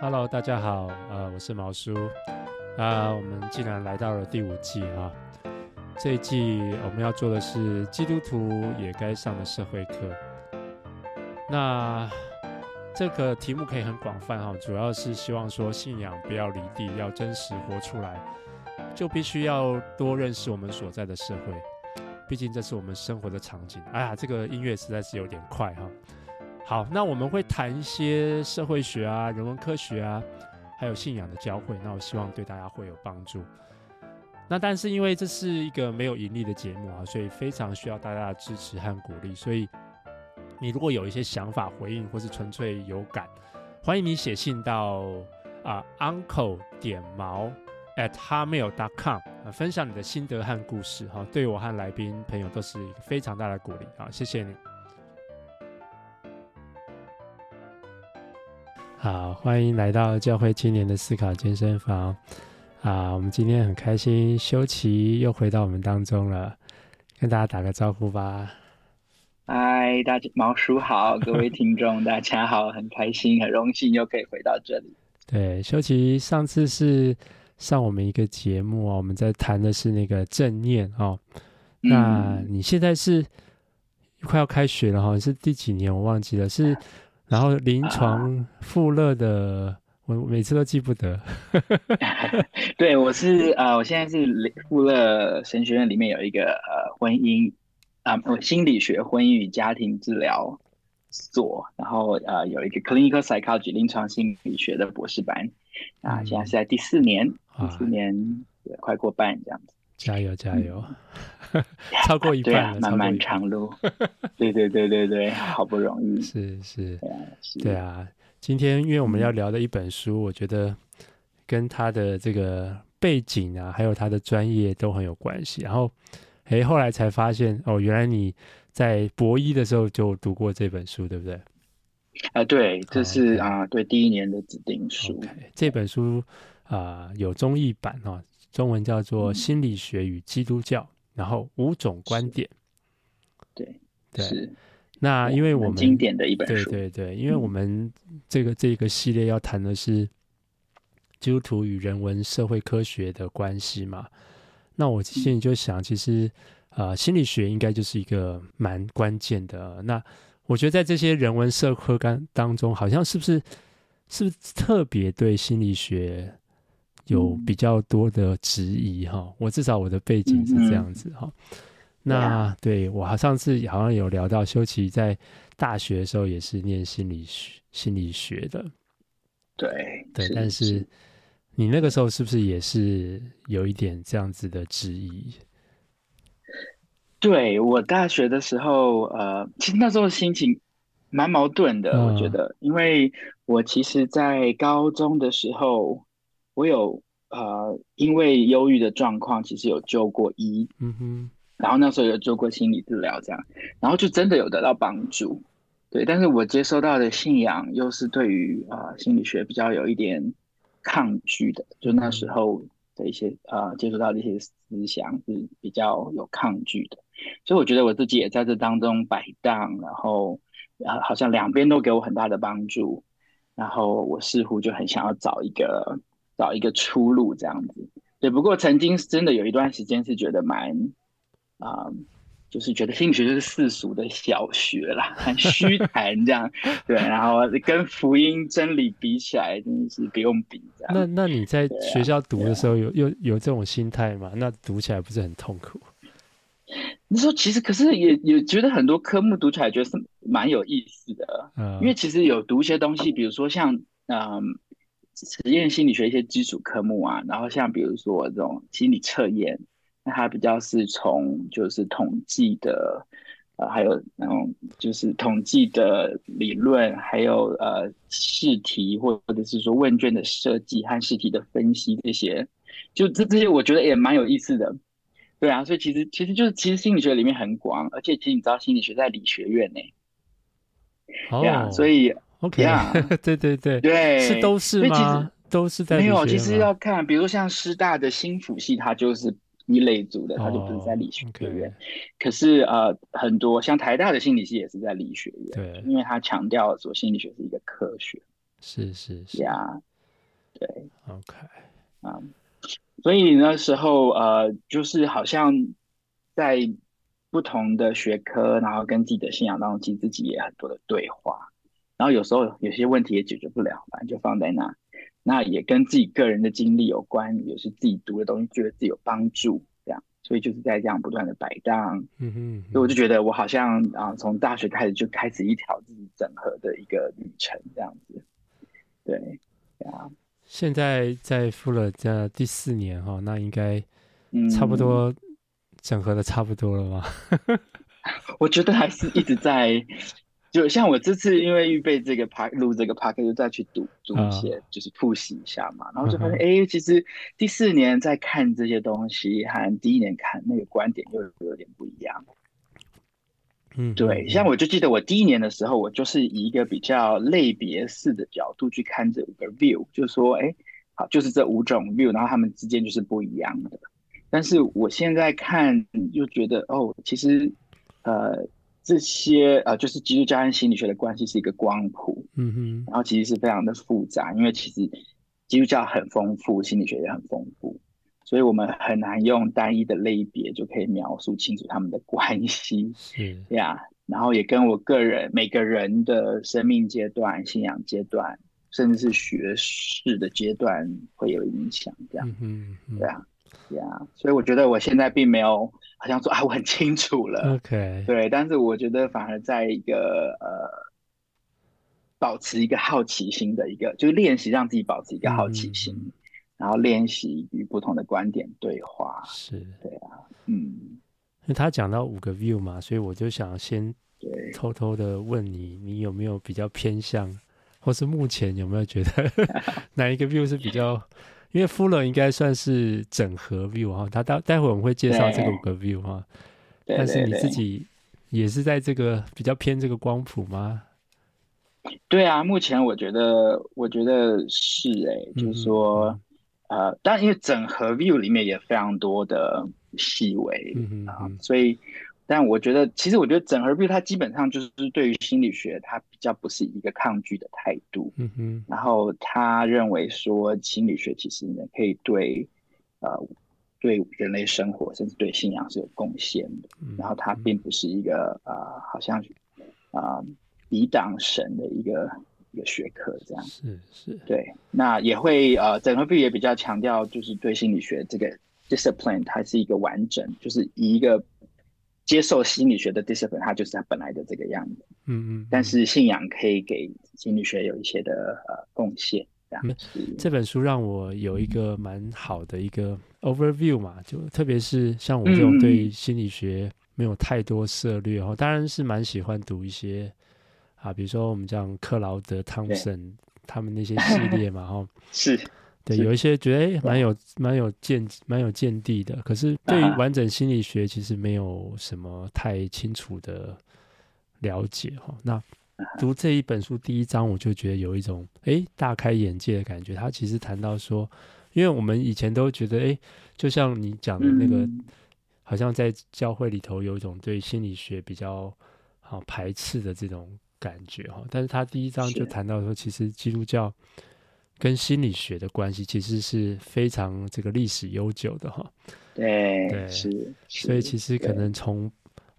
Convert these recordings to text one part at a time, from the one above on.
Hello，大家好，呃，我是毛叔，啊、我们既然来到了第五季啊，这一季我们要做的是基督徒也该上的社会课。那这个题目可以很广泛哈，主要是希望说信仰不要离地，要真实活出来，就必须要多认识我们所在的社会，毕竟这是我们生活的场景。哎呀，这个音乐实在是有点快哈。好，那我们会谈一些社会学啊、人文科学啊，还有信仰的交汇。那我希望对大家会有帮助。那但是因为这是一个没有盈利的节目啊，所以非常需要大家的支持和鼓励。所以你如果有一些想法回应，或是纯粹有感，欢迎你写信到啊、uncle 点毛 at hotmail dot com 啊，分享你的心得和故事哈，对我和来宾朋友都是一个非常大的鼓励啊，谢谢你。好，欢迎来到教会青年的思考健身房啊！我们今天很开心，修齐又回到我们当中了，跟大家打个招呼吧。嗨，大家毛叔好，各位听众大家好，很开心，很荣幸又可以回到这里。对，修齐上次是上我们一个节目哦，我们在谈的是那个正念哦。那你现在是快要开学了哈？你是第几年？我忘记了是。然后临床富勒的，我每次都记不得。对，我是呃，我现在是富勒神学院里面有一个呃婚姻啊，我、呃、心理学婚姻与家庭治疗所，然后呃有一个 clinical psychology 临床心理学的博士班啊，现在是在第四年，第四年快过半这样子。加油加油，超过一半了，啊、漫漫长路。对对对对对，好不容易。是是，对啊，对啊。今天因为我们要聊的一本书，嗯、我觉得跟他的这个背景啊，还有他的专业都很有关系。然后，哎，后来才发现哦，原来你在博一的时候就读过这本书，对不对？啊、呃，对，这是啊，对，第一年的指定书。Okay, 这本书啊、呃，有中译版哦。中文叫做《心理学与基督教》，嗯，然后五种观点。对对，是。那因为我们经典的一本书，对对对，因为我们这个、嗯、这个系列要谈的是基督徒与人文社会科学的关系嘛。那我现在就想，其实呃，心理学应该就是一个蛮关键的。那我觉得在这些人文社科当当中，好像是不是是不是特别对心理学？有比较多的质疑哈、嗯，我至少我的背景是这样子哈、嗯。那对我上次好像有聊到，修齐在大学的时候也是念心理学心理学的，对对是。但是你那个时候是不是也是有一点这样子的质疑？对我大学的时候，呃，其实那时候心情蛮矛盾的，嗯、我觉得，因为我其实，在高中的时候。我有呃，因为忧郁的状况，其实有就过医，嗯哼，然后那时候有做过心理治疗，这样，然后就真的有得到帮助，对。但是我接收到的信仰又是对于啊、呃、心理学比较有一点抗拒的，就那时候的一些啊、呃、接触到的一些思想是比较有抗拒的，所以我觉得我自己也在这当中摆荡，然后啊好像两边都给我很大的帮助，然后我似乎就很想要找一个。找一个出路这样子，对。不过曾经真的有一段时间是觉得蛮，啊、呃，就是觉得心理学就是世俗的小学啦，很虚谈这样。对，然后跟福音真理比起来，真的是不用比这样。那那你在学校读的时候有有有这种心态吗？那读起来不是很痛苦？你说其实可是也也觉得很多科目读起来觉得是蛮有意思的，嗯，因为其实有读一些东西，比如说像嗯。呃实验心理学一些基础科目啊，然后像比如说这种心理测验，那它比较是从就是统计的，呃，还有那种就是统计的理论，还有呃试题或或者是说问卷的设计和试题的分析这些，就这这些我觉得也蛮有意思的，对啊，所以其实其实就是其实心理学里面很广，而且其实你知道心理学在理学院呢，哦，对啊，所以。OK，yeah. 对对对对，是都是吗？都是在没有，其实要看，比如像师大的新辅系，它就是一类组的，它就不是在理学院。Oh. 可是呃，很多像台大的心理系也是在理学院，对，因为它强调说心理学是一个科学。是是是呀，对，OK，啊，所以那时候呃，就是好像在不同的学科，然后跟自己的信仰当中，其实自己也很多的对话，然后有时候有些问题也解决不了，反正就放在那，那也跟自己个人的经历有关，也是自己读的东西，觉得自己有帮助。这样所以就是在这样不断的摆荡，嗯哼，所以我就觉得我好像啊，从大学开始就开始一条自己整合的一个旅程，这样子。对，啊，现在在 Fuller 这第四年哈，那应该差不多整合的差不多了吗？嗯、我觉得还是一直在。就像我这次因为预备这个 part 录这个 part 就再去读读一些，就是复习一下嘛，然后就发现，哎、欸，其实第四年在看这些东西，和第一年看那个观点又有点不一样。嗯，对，像我就记得我第一年的时候，我就是以一个比较类别式的角度去看这五个 view，就是说，哎，好，就是这五种 view，然后他们之间就是不一样的。但是我现在看又觉得，哦，其实，呃。这些呃，就是基督教跟心理学的关系是一个光谱，嗯哼，然后其实是非常的复杂，因为其实基督教很丰富，心理学也很丰富，所以我们很难用单一的类别就可以描述清楚他们的关系，是。呀，yeah, 然后也跟我个人每个人的生命阶段、信仰阶段，甚至是学士的阶段会有影响，这样，嗯哼嗯，对啊，对啊，所以我觉得我现在并没有。好像说啊，我很清楚了。OK，对，但是我觉得反而在一个呃，保持一个好奇心的一个，就是练习让自己保持一个好奇心，嗯、然后练习与不同的观点对话。是，对啊，嗯。因为他讲到五个 view 嘛，所以我就想先偷偷的问你，你有没有比较偏向，或是目前有没有觉得 哪一个 view 是比较？因为 Fuller 应该算是整合 view 哈，他待待会我们会介绍这个五个 view 哈，但是你自己也是在这个比较偏这个光谱吗？对啊，目前我觉得我觉得是哎、欸，就是说、嗯、呃，但因为整合 view 里面也非常多的细微、嗯、啊，所以。但我觉得，其实我觉得整合 view 它基本上就是对于心理学，它比较不是一个抗拒的态度。嗯哼。然后他认为说，心理学其实呢可以对呃对人类生活甚至对信仰是有贡献的。嗯。然后它并不是一个呃好像啊抵挡神的一个一个学科这样。是是。对。那也会呃整合 view 也比较强调，就是对心理学这个 discipline 它是一个完整，就是以一个。接受心理学的 discipline，它就是它本来的这个样子。嗯嗯。但是信仰可以给心理学有一些的呃贡献。这样。这本书让我有一个蛮好的一个 overview 嘛，就特别是像我这种对心理学没有太多涉猎哦，当然是蛮喜欢读一些啊，比如说我们讲克劳德·汤森他们那些系列嘛，哈。是。对，有一些觉得诶蛮有蛮有见蛮有见地的，可是对于完整心理学其实没有什么太清楚的了解哈。那读这一本书第一章，我就觉得有一种诶大开眼界的感觉。他其实谈到说，因为我们以前都觉得诶，就像你讲的那个，好像在教会里头有一种对心理学比较好排斥的这种感觉哈。但是他第一章就谈到说，其实基督教。跟心理学的关系其实是非常这个历史悠久的哈，对对是，所以其实可能从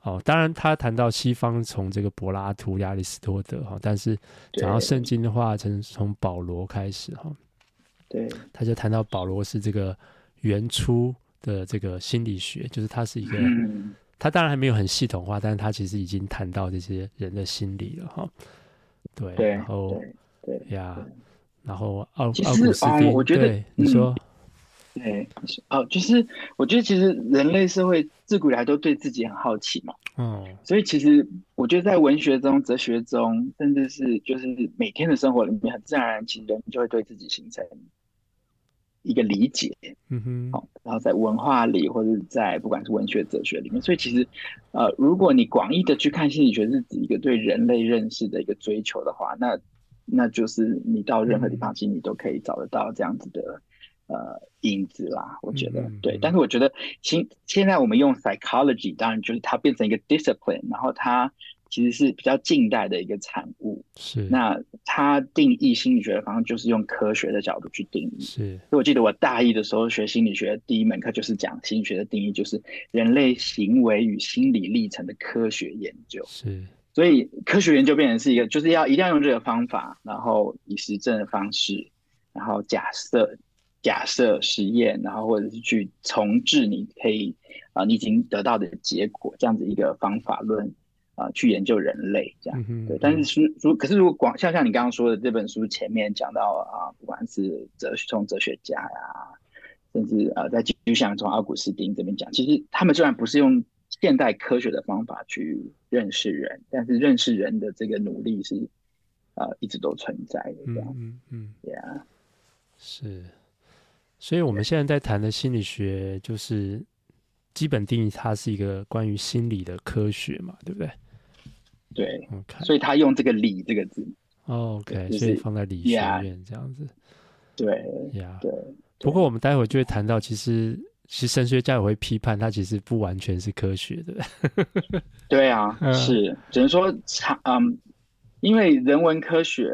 哦，当然他谈到西方从这个柏拉图、亚里士多德哈，但是讲到圣经的话，从从保罗开始哈，对，他就谈到保罗是这个原初的这个心理学，就是他是一个，嗯、他当然还没有很系统化，但是他其实已经谈到这些人的心理了哈，对，对然后对呀。然后奥其实啊、哦，我觉得你说，对，哦，就是我觉得其实人类社会自古以来都对自己很好奇嘛，嗯，所以其实我觉得在文学中、哲学中，甚至是就是每天的生活里面，很自然而然，其实人就会对自己形成一个理解，嗯哼，好，然后在文化里或者在不管是文学、哲学里面，所以其实呃，如果你广义的去看心理学，是指一个对人类认识的一个追求的话，那那就是你到任何地方，其实你都可以找得到这样子的、嗯、呃影子啦。我觉得、嗯、对，但是我觉得现现在我们用 psychology，当然就是它变成一个 discipline，然后它其实是比较近代的一个产物。是。那它定义心理学的方式就是用科学的角度去定义。是，所以我记得我大一的时候学心理学第一门课就是讲心理学的定义，就是人类行为与心理历程的科学研究。是，所以科学研究变成是一个，就是要一定要用这个方法，然后以实证的方式，然后假设、假设实验，然后或者是去重置你可以啊、呃，你已经得到的结果，这样子一个方法论。啊，去研究人类这样，对。但是书如，可是如果广像像你刚刚说的这本书前面讲到啊，不管是哲学从哲学家呀，甚至呃，在就像从奥古斯丁这边讲，其实他们虽然不是用现代科学的方法去认识人，但是认识人的这个努力是啊、呃，一直都存在的这样。嗯嗯，对啊、嗯，yeah 是。所以我们现在在谈的心理学，就是基本定义，它是一个关于心理的科学嘛，对不对？对，Okay. 所以他用这个“理”这个字。Oh, OK，就是、所以放在理学院这样子。对呀，对。不过我们待会就会谈到，其实其实神学家也会批判，它其实不完全是科学的。对啊，是只能说差嗯，因为人文科学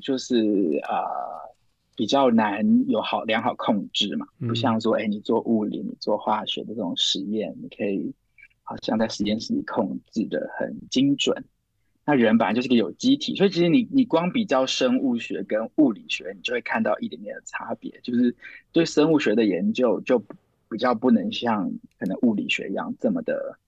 就是啊、呃、比较难有好良好控制嘛，不像说哎、欸、你做物理、你做化学的这种实验，你可以。好像在实验室里控制的很精准，那人本来就是个有机体，所以其实你你光比较生物学跟物理学，你就会看到一点点的差别，就是对生物学的研究就比较不能像可能物理学一样这么的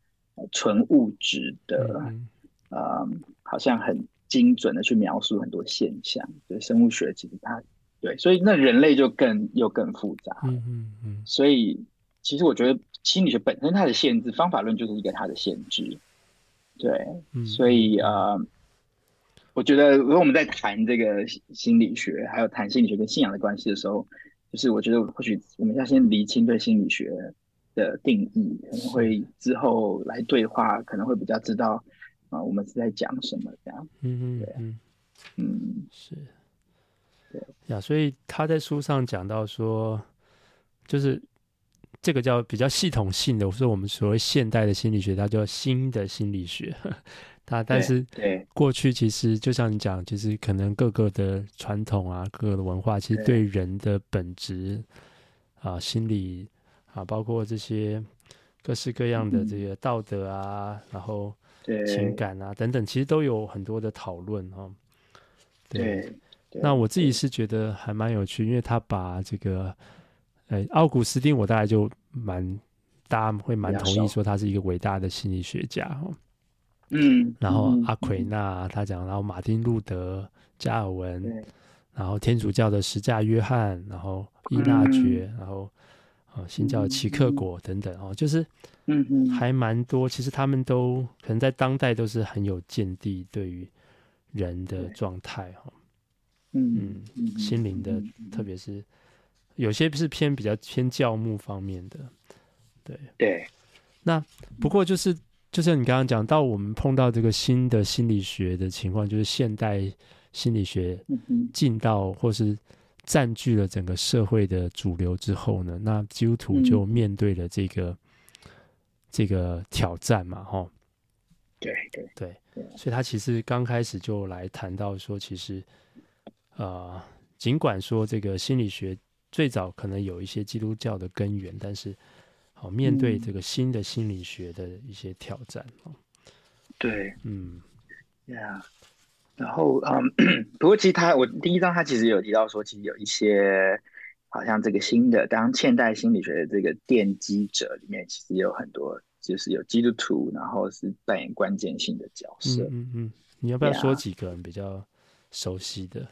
纯物质的，嗯，呃，好像很精准的去描述很多现象。所以生物学其实它对，所以那人类就更又更复杂。嗯嗯嗯，所以其实我觉得。心理学本身它的限制，方法论就是一个它的限制，对，嗯、所以呃，我觉得如果我们在谈这个心理学，还有谈心理学跟信仰的关系的时候，就是我觉得或许我们要先厘清对心理学的定义，可能会之后来对话，可能会比较知道啊、呃，我们是在讲什么这样。嗯对嗯嗯是，对呀，所以他在书上讲到说，就是。这个叫比较系统性的，是我们所谓现代的心理学，它叫新的心理学。它但是过去其实就像你讲，其实可能各个的传统啊，各个的文化，其实对人的本质啊、心理啊，包括这些各式各样的这个道德啊，然后情感啊等等，其实都有很多的讨论哈。对，那我自己是觉得还蛮有趣，因为他把这个。哎，奥古斯丁，我大概就蛮，大家会蛮同意说他是一个伟大的心理学家哈。嗯，然后阿奎那他讲，然后马丁路德、加尔文，然后天主教的十架约翰，然后伊纳爵，然后啊新教的奇克果等等哦，就是嗯嗯，还蛮多。其实他们都可能在当代都是很有见地，对于人的状态哈，嗯嗯，心灵的，特别是。有些是偏比较偏教牧方面的，对对。那不过就是，就像你刚刚讲到，我们碰到这个新的心理学的情况，就是现代心理学进到或是占据了整个社会的主流之后呢，那基督徒就面对了这个、嗯、这个挑战嘛，哈。对对对，所以他其实刚开始就来谈到说，其实呃，尽管说这个心理学。最早可能有一些基督教的根源，但是好面对这个新的心理学的一些挑战。哦对，嗯，呀、yeah.，然后嗯，不过其实他我第一章他其实有提到说，其实有一些好像这个新的当现代心理学的这个奠基者里面，其实也有很多就是有基督徒，然后是扮演关键性的角色。嗯嗯，嗯，你要不要说几个人比较熟悉的？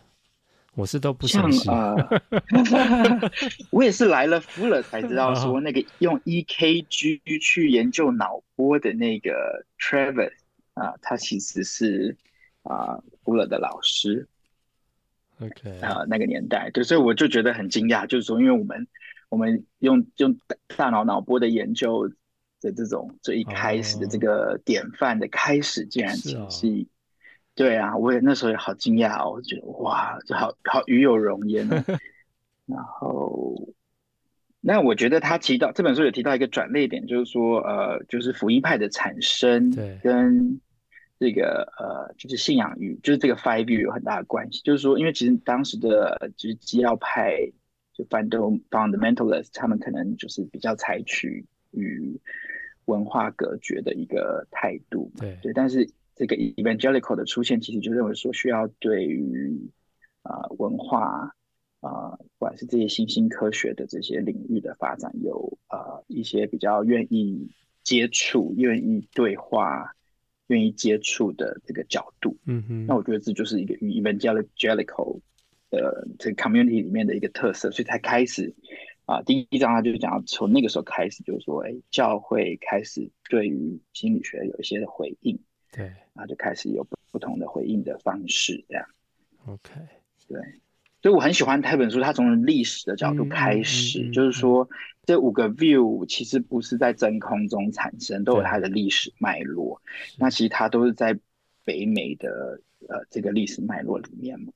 我是都不相信啊！呃、我也是来了福了才知道说，那个用 EKG 去研究脑波的那个 Travis 啊，他其实是啊福了的老师。OK 啊，那个年代对，所以我就觉得很惊讶，就是说，因为我们我们用用大脑脑波的研究的这种最一开始的这个典范的开始，竟然其实是。对啊，我也那时候也好惊讶哦，我觉得哇，就好好与有荣焉。然后，那我觉得他提到这本书有提到一个转捩点，就是说，呃，就是福音派的产生跟这个呃，就是信仰与就是这个 five view 有很大的关系。就是说，因为其实当时的就是基要派就 fundamentalist，他们可能就是比较采取与文化隔绝的一个态度。对对，但是这个 evangelical 的出现，其实就认为说需要对于啊、呃、文化啊、呃，不管是这些新兴科学的这些领域的发展，有呃一些比较愿意接触、愿意对话。愿意接触的这个角度，嗯哼，那我觉得这就是一个 evangelical 的这个 community 里面的一个特色，所以才开始啊，第一章他就讲从那个时候开始，就是说，哎，教会开始对于心理学有一些的回应，对，然后就开始有不同的回应的方式，这样，OK，对。所以我很喜欢这本书，它从历史的角度开始，嗯嗯嗯、就是说这五个 view 其实不是在真空中产生，都有它的历史脉络。那其实它都是在北美的呃这个历史脉络里面嘛。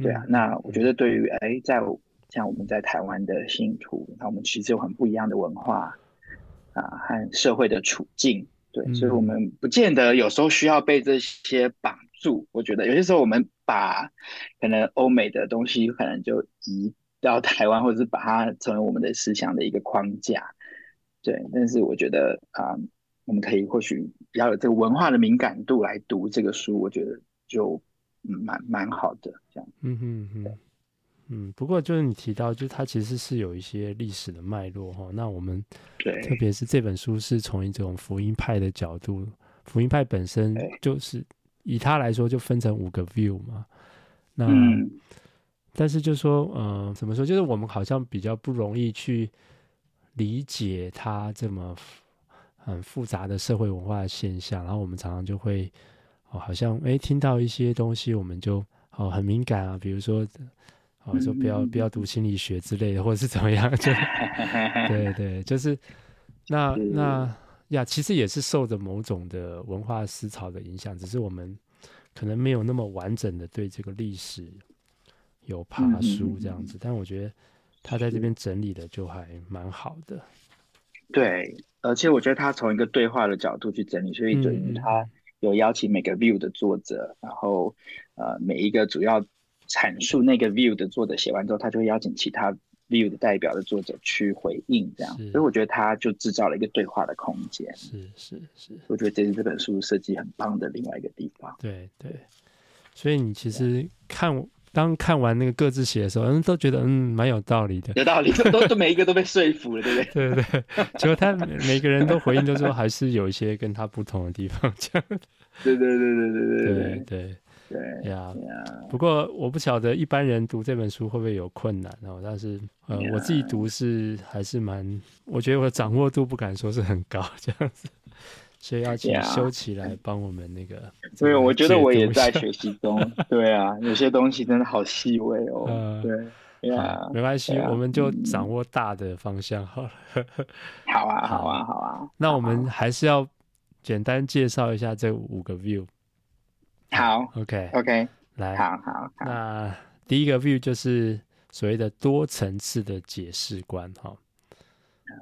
对啊，嗯、那我觉得对于哎，在像我们在台湾的信徒，那我们其实有很不一样的文化啊和社会的处境，对，嗯、所以我们不见得有时候需要被这些绑住。我觉得有些时候我们。把可能欧美的东西可能就移到台湾，或者是把它成为我们的思想的一个框架，对。但是我觉得啊、嗯，我们可以或许比较有这个文化的敏感度来读这个书，我觉得就嗯蛮蛮好的这样。嗯哼哼，嗯。不过就是你提到，就是它其实是有一些历史的脉络哈。那我们对，特别是这本书是从一种福音派的角度，福音派本身就是。以它来说，就分成五个 view 嘛。那，嗯、但是就说，嗯、呃，怎么说？就是我们好像比较不容易去理解它这么很复杂的社会文化的现象。然后我们常常就会，哦，好像哎，听到一些东西，我们就哦很敏感啊。比如说，哦，说不要不要读心理学之类的，或者是怎么样？就 对对，就是那那。呀，其实也是受着某种的文化思潮的影响，只是我们可能没有那么完整的对这个历史有爬书这样子。嗯、但我觉得他在这边整理的就还蛮好的。对，而且我觉得他从一个对话的角度去整理，所以等于他有邀请每个 view 的作者，嗯、然后呃每一个主要阐述那个 view 的作者写完之后，他就会邀请其他。view 的代表的作者去回应，这样，所以我觉得他就制造了一个对话的空间。是是是，我觉得这是这本书设计很棒的另外一个地方。对对，所以你其实看对当看完那个各自写的时候，嗯，都觉得嗯蛮有道理的，有道理，都都每一个都被说服了，对不对？对对，结果他每个人都回应，都说还是有一些跟他不同的地方，这样。对对对对对对对对对。对呀，不过我不晓得一般人读这本书会不会有困难哦。但是呃.我自己读是还是蛮，我觉得我的掌握度不敢说是很高这样子，所以要请修齐来帮我们那个。所以我觉得我也在学习中。对啊，有些东西真的好细微哦。呃、对呀，没关系，我们就掌握大的方向好了。好啊，好啊，好啊。那我们还是要简单介绍一下这五个 view。好，OK，OK，来，好好好。那第一个 view 就是所谓的多层次的解释观，哈。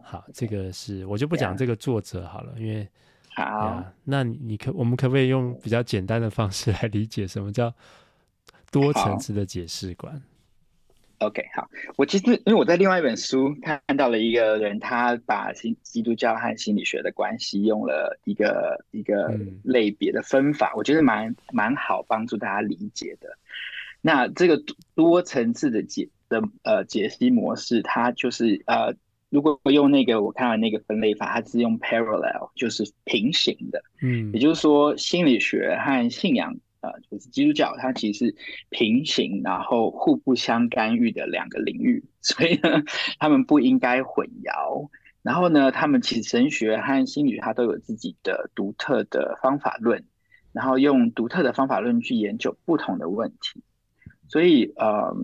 好，这个是我就不讲这个作者好了，因为好。那你你可我们可不可以用比较简单的方式来理解什么叫多层次的解释观？OK，好，我其实因为我在另外一本书看到了一个人，他把心基督教和心理学的关系用了一个一个类别的分法，嗯、我觉得蛮蛮好帮助大家理解的。那这个多层次的解的呃解析模式，它就是呃，如果用那个我看到那个分类法，它是用 parallel，就是平行的，嗯，也就是说心理学和信仰。呃，就是基督教，它其实是平行，然后互不相干预的两个领域，所以呢，他们不应该混淆。然后呢，他们其实神学和心理学它都有自己的独特的方法论，然后用独特的方法论去研究不同的问题。所以，呃，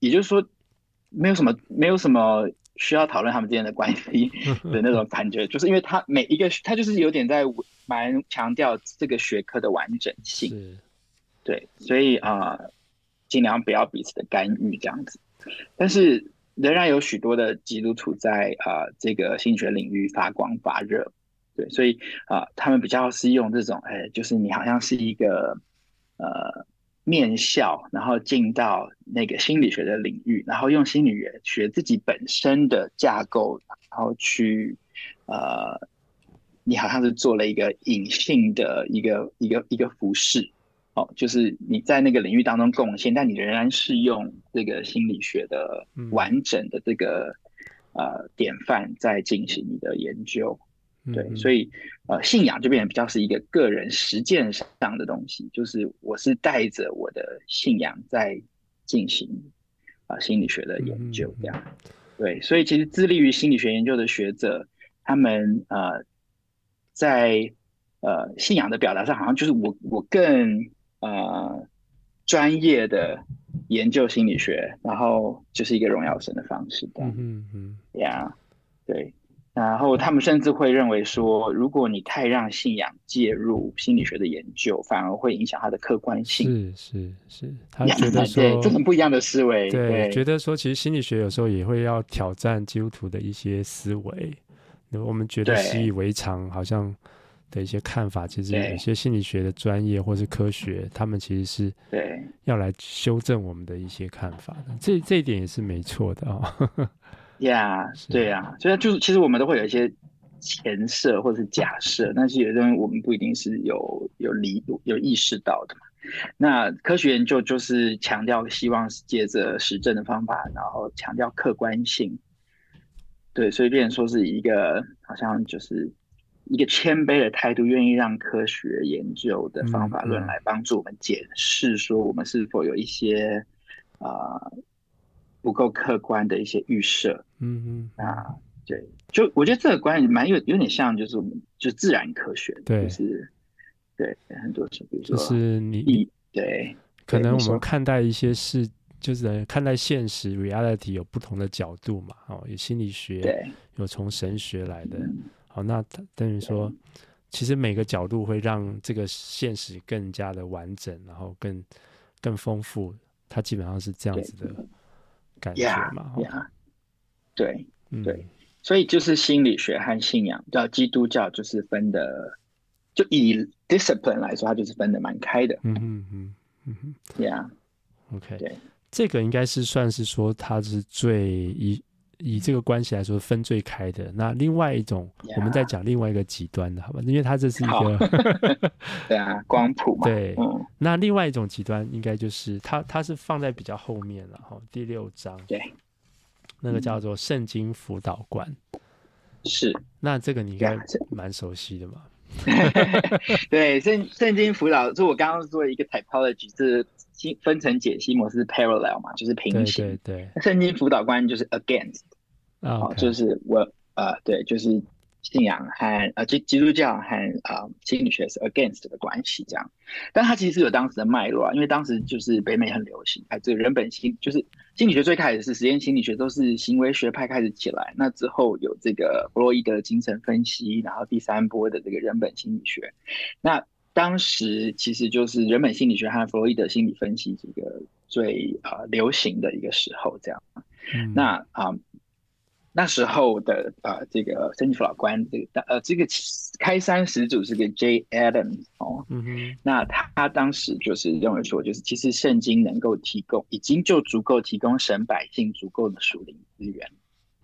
也就是说，没有什么，没有什么需要讨论他们之间的关系 的那种感觉，就是因为他每一个，他就是有点在蛮强调这个学科的完整性。对，所以啊，尽量不要彼此的干预这样子。但是仍然有许多的基督徒在啊，这个心理学领域发光发热。对，所以啊、他们比较是用这种，哎，就是你好像是一个呃面校，然后进到那个心理学的领域，然后用心理学自己本身的架构，然后去呃，你好像是做了一个隐性的一个一个一个服饰。哦，就是你在那个领域当中贡献，但你仍然是用这个心理学的完整的这个、嗯、呃典范在进行你的研究，对，嗯、所以呃信仰就变得比较是一个个人实践上的东西，就是我是带着我的信仰在进行啊、呃、心理学的研究，这。样，对，所以其实致力于心理学研究的学者，他们呃在呃信仰的表达上，好像就是我我更。呃，专业的研究心理学，然后就是一个荣耀神的方式的。嗯嗯，呀，对。然后他们甚至会认为说，如果你太让信仰介入心理学的研究，反而会影响它的客观性。是是是，他觉得说 对，这很不一样的思维。对，对觉得说其实心理学有时候也会要挑战基督徒的一些思维。我们觉得习以为常，好像。的一些看法，其实有些心理学的专业或是科学，他们其实是对要来修正我们的一些看法的。这这一点也是没错的啊。呀，对呀，所以就是其实我们都会有一些前设或者是假设，但是有些东西我们不一定是有有理有，有意识到的嘛。那科学研究就是强调希望借着实证的方法，然后强调客观性。对，所以变成说是一个好像就是。一个谦卑的态度，愿意让科学研究的方法论来帮助我们检视，说我们是否有一些啊、呃、不够客观的一些预设。嗯嗯啊，对，就我觉得这个观念蛮有有点像，就是我们就自然科学，对，就是对很多是比如说，就是你对，可能我们看待一些事，就是看待现实 reality 有不同的角度嘛。哦，有心理学，对，有从神学来的。嗯好，那等于说，其实每个角度会让这个现实更加的完整，然后更更丰富。它基本上是这样子的感觉嘛？对，对，所以就是心理学和信仰，叫基督教，就是分的，就以 discipline 来说，它就是分的蛮开的。嗯嗯嗯嗯哼，Yeah，OK，对，这个应该是算是说它是最一。以这个关系来说，分最开的。那另外一种我们再讲另外一个极端的，好吧？因为它这是一个，对啊，光谱嘛。对，嗯。那另外一种极端，应该就是它，它是放在比较后面了哈。第六章，对，那个叫做圣经辅导观。是。那这个你应该蛮熟悉的嘛？对，圣圣经辅导，就我刚刚说一个 typology 是。分层解析模式 parallel 嘛，就是平行。对对，对。圣经辅导观就是 against，哦，就是我呃，对，就是信仰和呃基基督教和呃心理学是 against 的关系这样。但它其实是有当时的脉络啊，因为当时就是北美很流行，哎，这个人本心就是心理学最开始是实验心理学，都是行为学派开始起来。那之后有这个弗洛伊德精神分析，然后第三波的这个人本心理学，那。当时其实就是人本心理学和弗洛伊德心理分析这个最啊、呃、流行的一个时候，这样。嗯、那啊、呃、那时候的啊、呃、这个圣经辅导观这个呃这个开山始祖是个 J. Adams 哦，嗯哼，那他，他当时就是认为说，就是其实圣经能够提供已经就足够提供神百姓足够的属灵资源，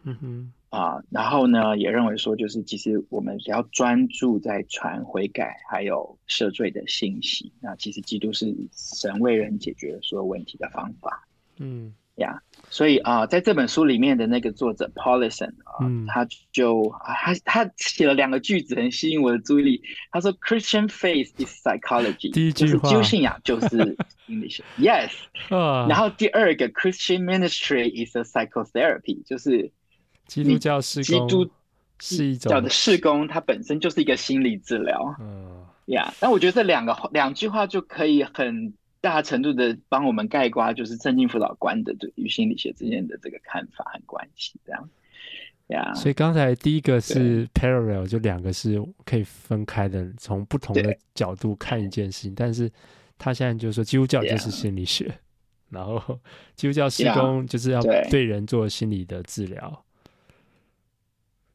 嗯哼。啊，然后呢，也认为说，就是其实我们只要专注在传悔改还有赦罪的信息，那其实基督是神为人解决所有问题的方法。嗯，呀，所以啊，在这本书里面的那个作者 Paulson 啊，嗯、他就啊，他他写了两个句子很吸引我的注意力。他说：“Christian faith is psychology。”第一句话，就是基督信仰就是心理学。Yes。然后第二个 Christian ministry is a psychotherapy，就是。基督教事工，基督是一种教的事工，它本身就是一个心理治疗。嗯，呀，但我觉得这两个两句话就可以很大程度的帮我们概括，就是正经辅导官的对与心理学之间的这个看法和关系，这样。呀，所以刚才第一个是 parallel，就两个是可以分开的，从不同的角度看一件事情。但是他现在就是说，基督教就是心理学，然后基督教施工就是要对人做心理的治疗。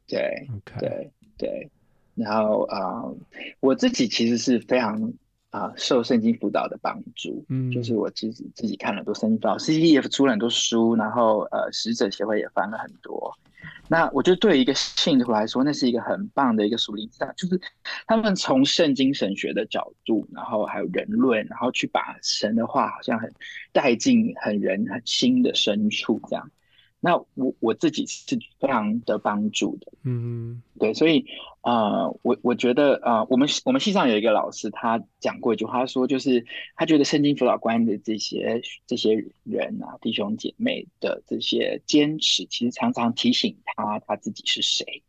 对，Okay. 对，对，然后啊、呃，我自己其实是非常啊、呃、受圣经辅导的帮助，嗯，就是我自己自己看了很多圣经辅导，CCEF 出了很多书，然后呃，使者协会也翻了很多。那我觉得对于一个信徒来说，那是一个很棒的一个属灵上，就是他们从圣经神学的角度，然后还有人论，然后去把神的话好像很带进很人很心的深处这样。那我我自己是非常的帮助的，嗯，对，所以呃，我我觉得呃，我们我们系上有一个老师，他讲过一句话，说就是他觉得圣经辅导官的这些这些人啊，弟兄姐妹的这些坚持，其实常常提醒他他自己是谁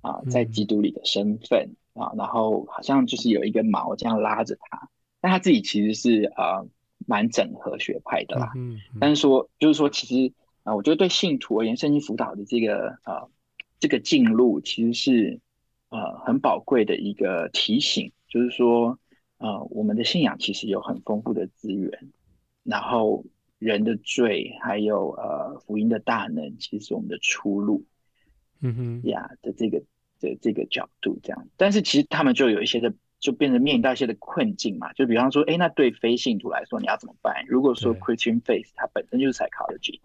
啊，在基督里的身份啊，然后好像就是有一根毛这样拉着他，但他自己其实是呃蛮整合学派的啦，嗯，但是说就是说其实。啊，我觉得对信徒而言，圣经辅导的这个呃这个进入，其实是呃很宝贵的一个提醒，就是说呃我们的信仰其实有很丰富的资源，然后人的罪还有呃福音的大能，其实是我们的出路，嗯哼呀的这个的这个角度这样，但是其实他们就有一些的。就变成面临到一些的困境嘛，就比方说，哎，那对非信徒来说，你要怎么办？如果说 Christian Faith 它本身就是 psychology，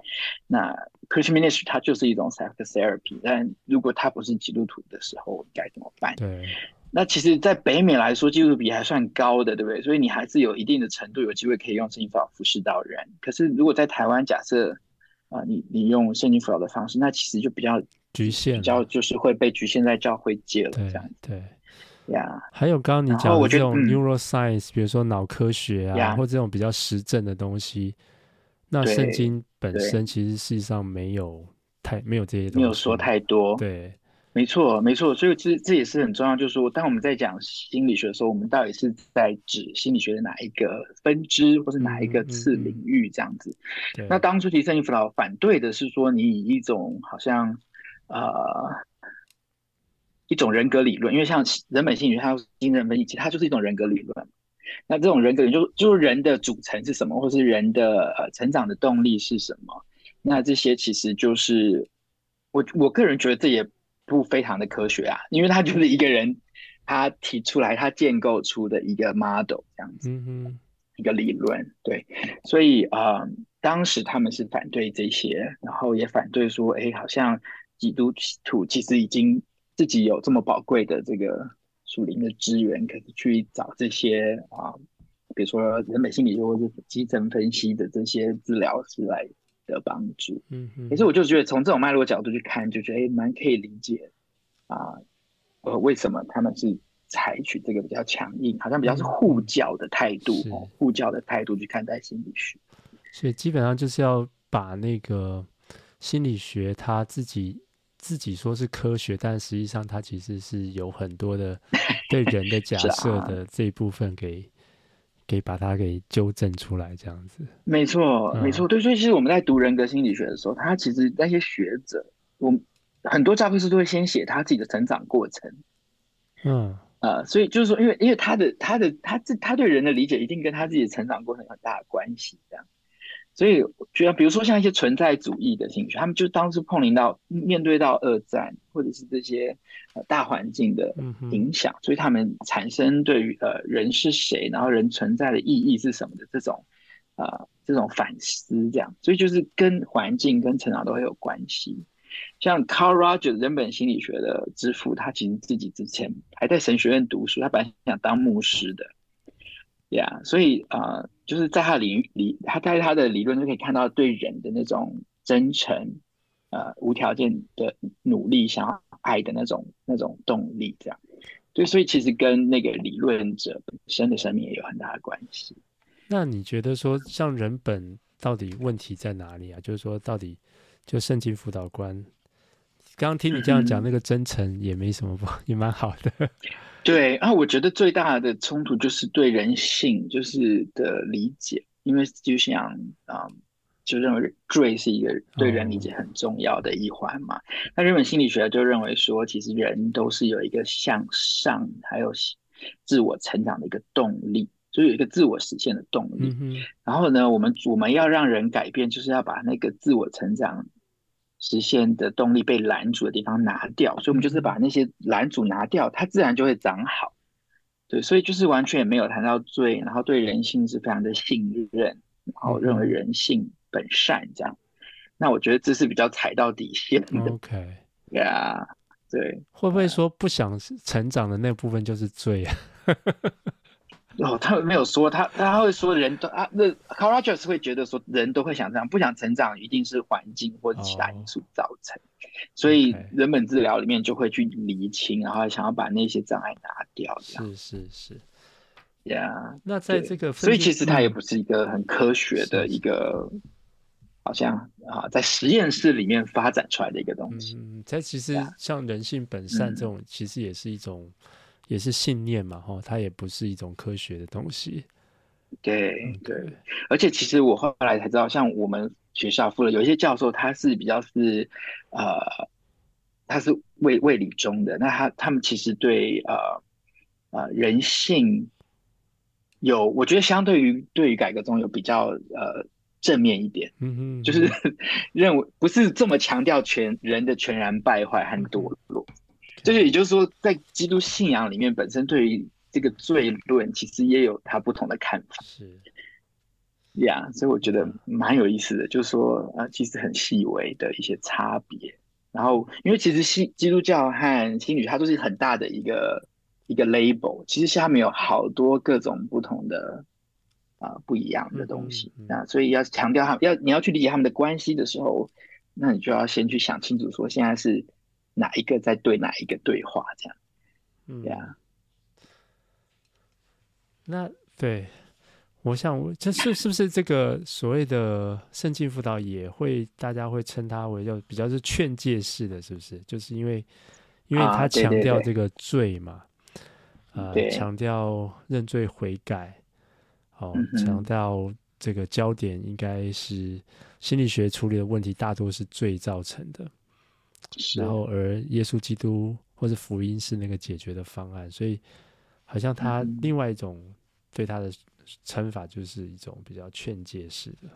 那 Christian Ministry 它就是一种 psychotherapy，但如果它不是基督徒的时候，该怎么办？对，那其实，在北美来说，基督徒比还算高的，对不对？所以你还是有一定的程度有机会可以用圣经辅导服侍到人。可是如果在台湾，假设啊、呃，你你用圣经辅导的方式，那其实就比较局限，比较就是会被局限在教会界了，这样对。对呀，还有刚刚你讲的这种 neuroscience，比如说脑科学啊，或这种比较实证的东西，那圣经本身其实事实上没有太没有这些东西，没有说太多。对，没错，没错。所以这这也是很重要，就是说，当我们在讲心理学的时候，我们到底是在指心理学的哪一个分支，或是哪一个次领域这样子？那当初其实圣经辅导反对的是说，你以一种好像呃。一种人格理论，因为像人本心理学，它精神分析，它就是一种人格理论。那这种人格理论就就是人的组成是什么，或是人的呃成长的动力是什么？那这些其实就是我我个人觉得这也不非常的科学啊，因为他就是一个人他提出来，他建构出的一个 model 这样子，一个理论。对，所以啊、呃，当时他们是反对这些，然后也反对说，哎，好像基督徒其实已经。自己有这么宝贵的这个属灵的资源，可以去找这些啊，比如说人本心理学或者基层分析的这些治疗师来的帮助。嗯嗯。可是我就觉得从这种脉络角度去看，就觉得哎蛮可以理解啊，呃，为什么他们是采取这个比较强硬，好像比较是护教的态度，哦护教的态度去看待心理学。所以基本上就是要把那个心理学他自己。自己说是科学，但实际上它其实是有很多的 对人的假设的这一部分给，给给把它给纠正出来，这样子。没错，没错，对。所以其实我们在读人格心理学的时候，他其实那些学者，我很多教科书都会先写他自己的成长过程。嗯，呃，所以就是说，因为因为他的他的他自他对人的理解，一定跟他自己的成长过程有很大的关系，这样。所以，觉得比如说像一些存在主义的兴趣，他们就当时碰临到面对到二战或者是这些呃大环境的影响，所以他们产生对于呃人是谁，然后人存在的意义是什么的这种呃这种反思，这样，所以就是跟环境跟成长都会有关系。像 Carl Rogers 人本心理学的之父，他其实自己之前还在神学院读书，他本来想当牧师的。呀，yeah, 所以啊、呃，就是在他的理理，他在他的理论就可以看到对人的那种真诚，呃，无条件的努力，想要爱的那种那种动力，这样。对，所以其实跟那个理论者本身的生命也有很大的关系。那你觉得说，像人本到底问题在哪里啊？就是说，到底就圣经辅导官，刚刚听你这样讲，那个真诚也没什么不，也蛮好的。对啊，我觉得最大的冲突就是对人性就是的理解，因为就像啊、嗯，就认为罪是一个对人理解很重要的一环嘛。那日本心理学就认为说，其实人都是有一个向上还有自我成长的一个动力，就有一个自我实现的动力。嗯、然后呢，我们我们要让人改变，就是要把那个自我成长实现的动力被拦阻的地方拿掉，所以我们就是把那些拦阻拿掉，它自然就会长好。对，所以就是完全也没有谈到罪，然后对人性是非常的信任，然后认为人性本善这样。那我觉得这是比较踩到底线的。OK，呀，yeah, 对，会不会说不想成长的那部分就是罪啊？哦，他们没有说，他他会说人都啊，那 Carl Rogers 会觉得说人都会想这样，不想成长，一定是环境或者其他因素造成。Oh, 所以人本治疗里面就会去厘清，然后想要把那些障碍拿掉。是是是，呀，Yeah, 那在这个，所以其实它也不是一个很科学的一个，好像啊，在实验室里面发展出来的一个东西。嗯，它其实像人性本善这种，嗯、其实也是一种。也是信念嘛，哈，它也不是一种科学的东西。对对，而且其实我后来才知道，像我们学校附的有一些教授，他是比较是呃，他是卫卫理中的，那他他们其实对呃呃人性有，我觉得相对于对于改革中有比较呃正面一点，嗯哼，就是 认为不是这么强调全人的全然败坏和堕落。就是，也就是说，在基督信仰里面，本身对于这个罪论，其实也有他不同的看法。是，呀，yeah, 所以我觉得蛮有意思的，就是说，啊，其实很细微的一些差别。然后，因为其实新基督教和新女，它都是很大的一个一个 label，其实下面有好多各种不同的啊不一样的东西。嗯嗯嗯、那所以要强调他们，要你要去理解他们的关系的时候，那你就要先去想清楚，说现在是。哪一个在对哪一个对话？这样，嗯，对啊。那对，我想这是是不是这个所谓的圣经辅导也会大家会称它为叫比较是劝诫式的，是不是？就是因为因为他强调这个罪嘛，啊，对对对，呃，强调认罪悔改，哦，强调这个焦点应该是心理学处理的问题大多是罪造成的。然后，而耶稣基督或者福音是那个解决的方案，所以好像他另外一种对他的称法就是一种比较劝诫式的。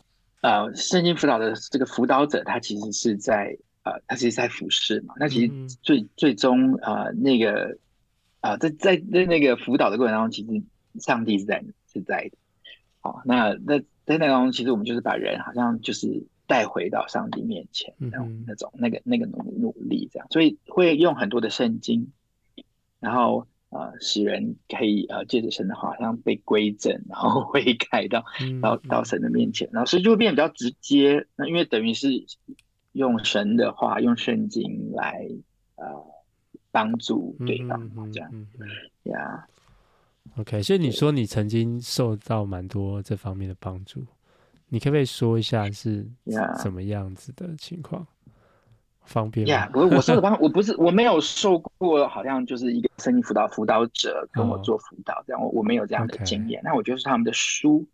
呃，圣经辅导的这个辅导者，他其实是在呃，他其实在服侍嘛。那其实最、嗯、最终呃，那个啊、呃，在在在那个辅导的过程当中，其实上帝是在是在的。好，那那在那当中，其实我们就是把人好像就是。带回到上帝面前，那种那种那个那个努努力这样，所以会用很多的圣经，然后呃，使人可以呃借着神的话，好像被归正，然后 悔改到到到神的面前，然后所以就会变得比较直接。那因为等于是用神的话，用圣经来呃帮助对方这样，呀。OK，所以你说你曾经受到蛮多这方面的帮助。你可不可以说一下是怎么样子的情况.方便吗？我、yeah, 我说的方，我不是我没有受过，好像就是一个声音辅导辅导者跟我做辅导这样，我、oh. 我没有这样的经验。那我觉得是他们的书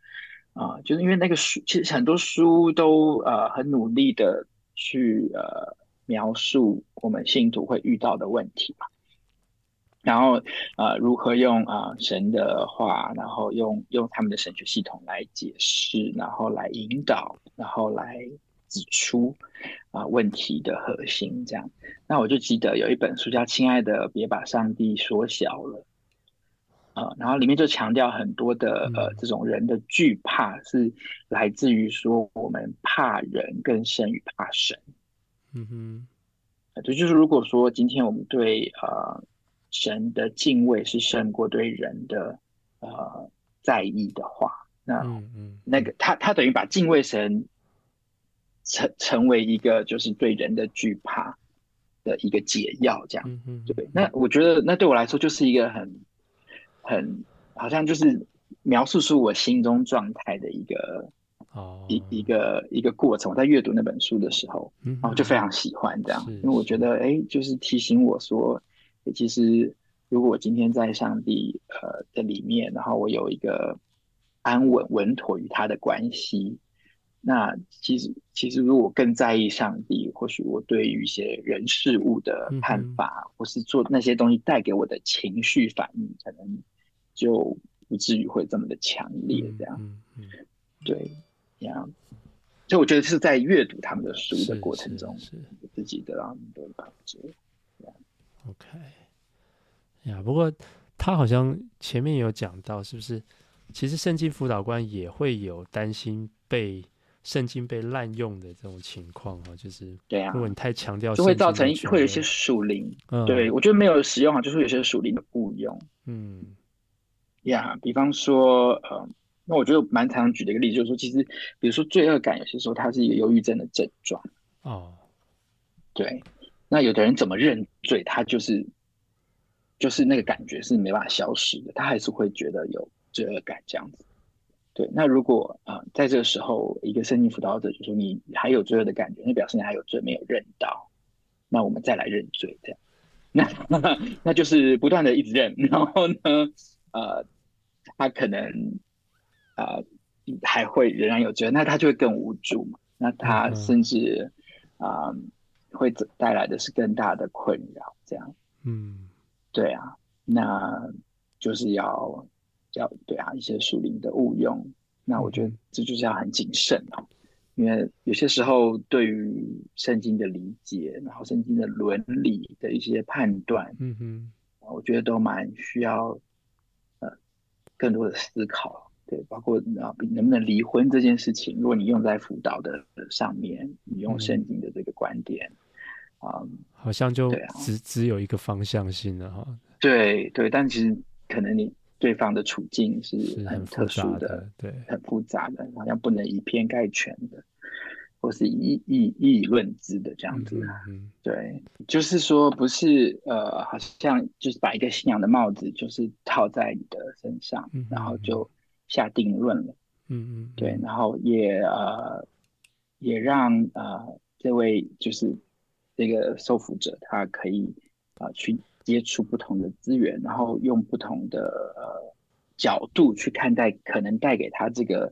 啊、呃，就是因为那个书，其实很多书都呃很努力的去呃描述我们信徒会遇到的问题嘛。然后，呃，如何用啊、呃、神的话，然后用用他们的神学系统来解释，然后来引导，然后来指出啊、呃、问题的核心，这样。那我就记得有一本书叫《亲爱的，别把上帝缩小了》，呃，然后里面就强调很多的呃这种人的惧怕是来自于说我们怕人更胜于怕神。嗯哼，这就是如果说今天我们对呃。神的敬畏是胜过对人的呃在意的话，那嗯嗯那个他他等于把敬畏神成成为一个就是对人的惧怕的一个解药，这样对。那我觉得那对我来说就是一个很很好像就是描述出我心中状态的一个哦一一个一个过程。我在阅读那本书的时候，然后就非常喜欢这样，因为我觉得哎，就是提醒我说。其实，如果我今天在上帝呃的里面，然后我有一个安稳稳妥与他的关系，那其实其实如果我更在意上帝，或许我对于一些人事物的看法，嗯、或是做那些东西带给我的情绪反应，可能就不至于会这么的强烈。这样，嗯嗯嗯、对，这样，就我觉得是在阅读他们的书的过程中，自己得到很多的帮助。OK，呀，不过他好像前面有讲到，是不是？其实圣经辅导官也会有担心被圣经被滥用的这种情况啊，就是对啊，如果你太强调，就会造成会有一些属灵。嗯，对我觉得没有使用好，就是有些属灵的误用。嗯，呀，比方说，呃，那我觉得蛮常举的一个例子，就是说，其实比如说罪恶感，有些时候它是一个忧郁症的症状。哦，对。那有的人怎么认罪，他就是就是那个感觉是没办法消失的，他还是会觉得有罪恶感这样子。对，那如果啊、呃，在这个时候，一个圣经辅导者就说你还有罪恶的感觉，那表示你还有罪没有认到，那我们再来认罪这样。那那就是不断的一直认，然后呢，呃，他可能啊、呃、还会仍然有罪，那他就会更无助嘛。那他甚至啊。呃会带来的是更大的困扰，这样，嗯，对啊，那就是要要对啊，一些属灵的误用，那我觉得这就是要很谨慎哦，因为有些时候对于圣经的理解，然后圣经的伦理的一些判断，嗯哼，我觉得都蛮需要呃更多的思考。对，包括啊，能不能离婚这件事情，如果你用在辅导的上面，你用圣经的这个观点，嗯，好像就只、啊、只有一个方向性的哈。对对，但其实可能你对方的处境是很特殊的，的对，很复杂的，好像不能以偏概全的，或是以以以论之的这样子。嗯，嗯，对，就是说不是呃，好像就是把一个信仰的帽子就是套在你的身上，嗯、然后就。下定论了，嗯嗯，对，然后也呃也让呃这位就是这个受服者他可以啊、呃、去接触不同的资源，然后用不同的呃角度去看待可能带给他这个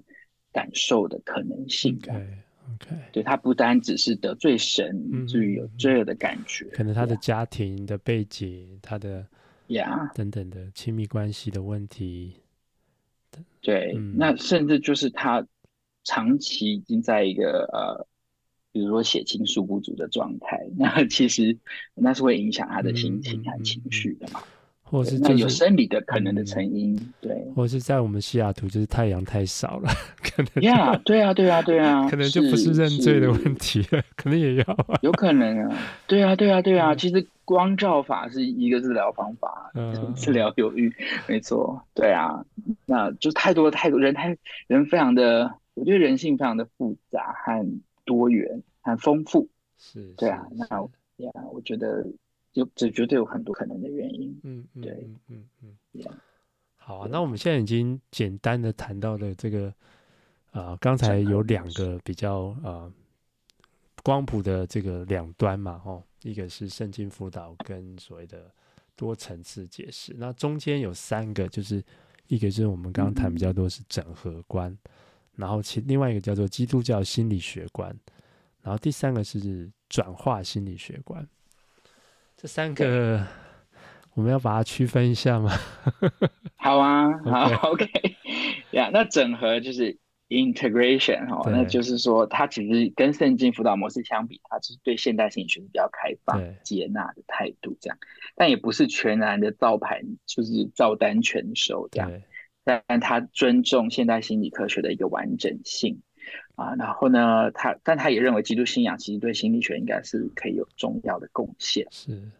感受的可能性。OK OK，对，他不单只是得罪神，至于有罪恶的感觉，可能他的家庭的背景，他的呀等等的亲密关系的问题。对、嗯，那甚至就是他长期已经在一个呃，比如说血清素不足的状态，那其实那是会影响他的心情和情绪的嘛。或者是、就是、有生理的可能的成因，嗯、对，或者是在我们西雅图，就是太阳太少了，可能呀，yeah, 对啊，对啊，对啊，可能就不是认罪的问题了，可能也要、啊，有可能啊，对啊，对啊，对啊，其实光照法是一个治疗方法，嗯、治疗忧郁，没错，对啊，那就太多太多人太人非常的，我觉得人性非常的复杂和多元，很丰富，是，对啊，那呀，我觉得。有这绝对有很多可能的原因，嗯，对，嗯嗯嗯，嗯，好啊，那我们现在已经简单的谈到了这个，呃，刚才有两个比较呃光谱的这个两端嘛，哦，一个是圣经辅导跟所谓的多层次解释，那中间有三个，就是一个就是我们刚刚谈比较多是整合观，嗯、然后其另外一个叫做基督教心理学观，然后第三个是转化心理学观。这三个我们要把它区分一下吗？好啊，好，OK，呀，yeah, 那整合就是 integration 哈，那就是说它其实跟圣经辅导模式相比，它就是对现代心理学比较开放、接纳的态度这样，但也不是全然的照盘，就是照单全收这样，但他尊重现代心理科学的一个完整性。啊，然后呢，他但他也认为基督信仰其实对心理学应该是可以有重要的贡献。是，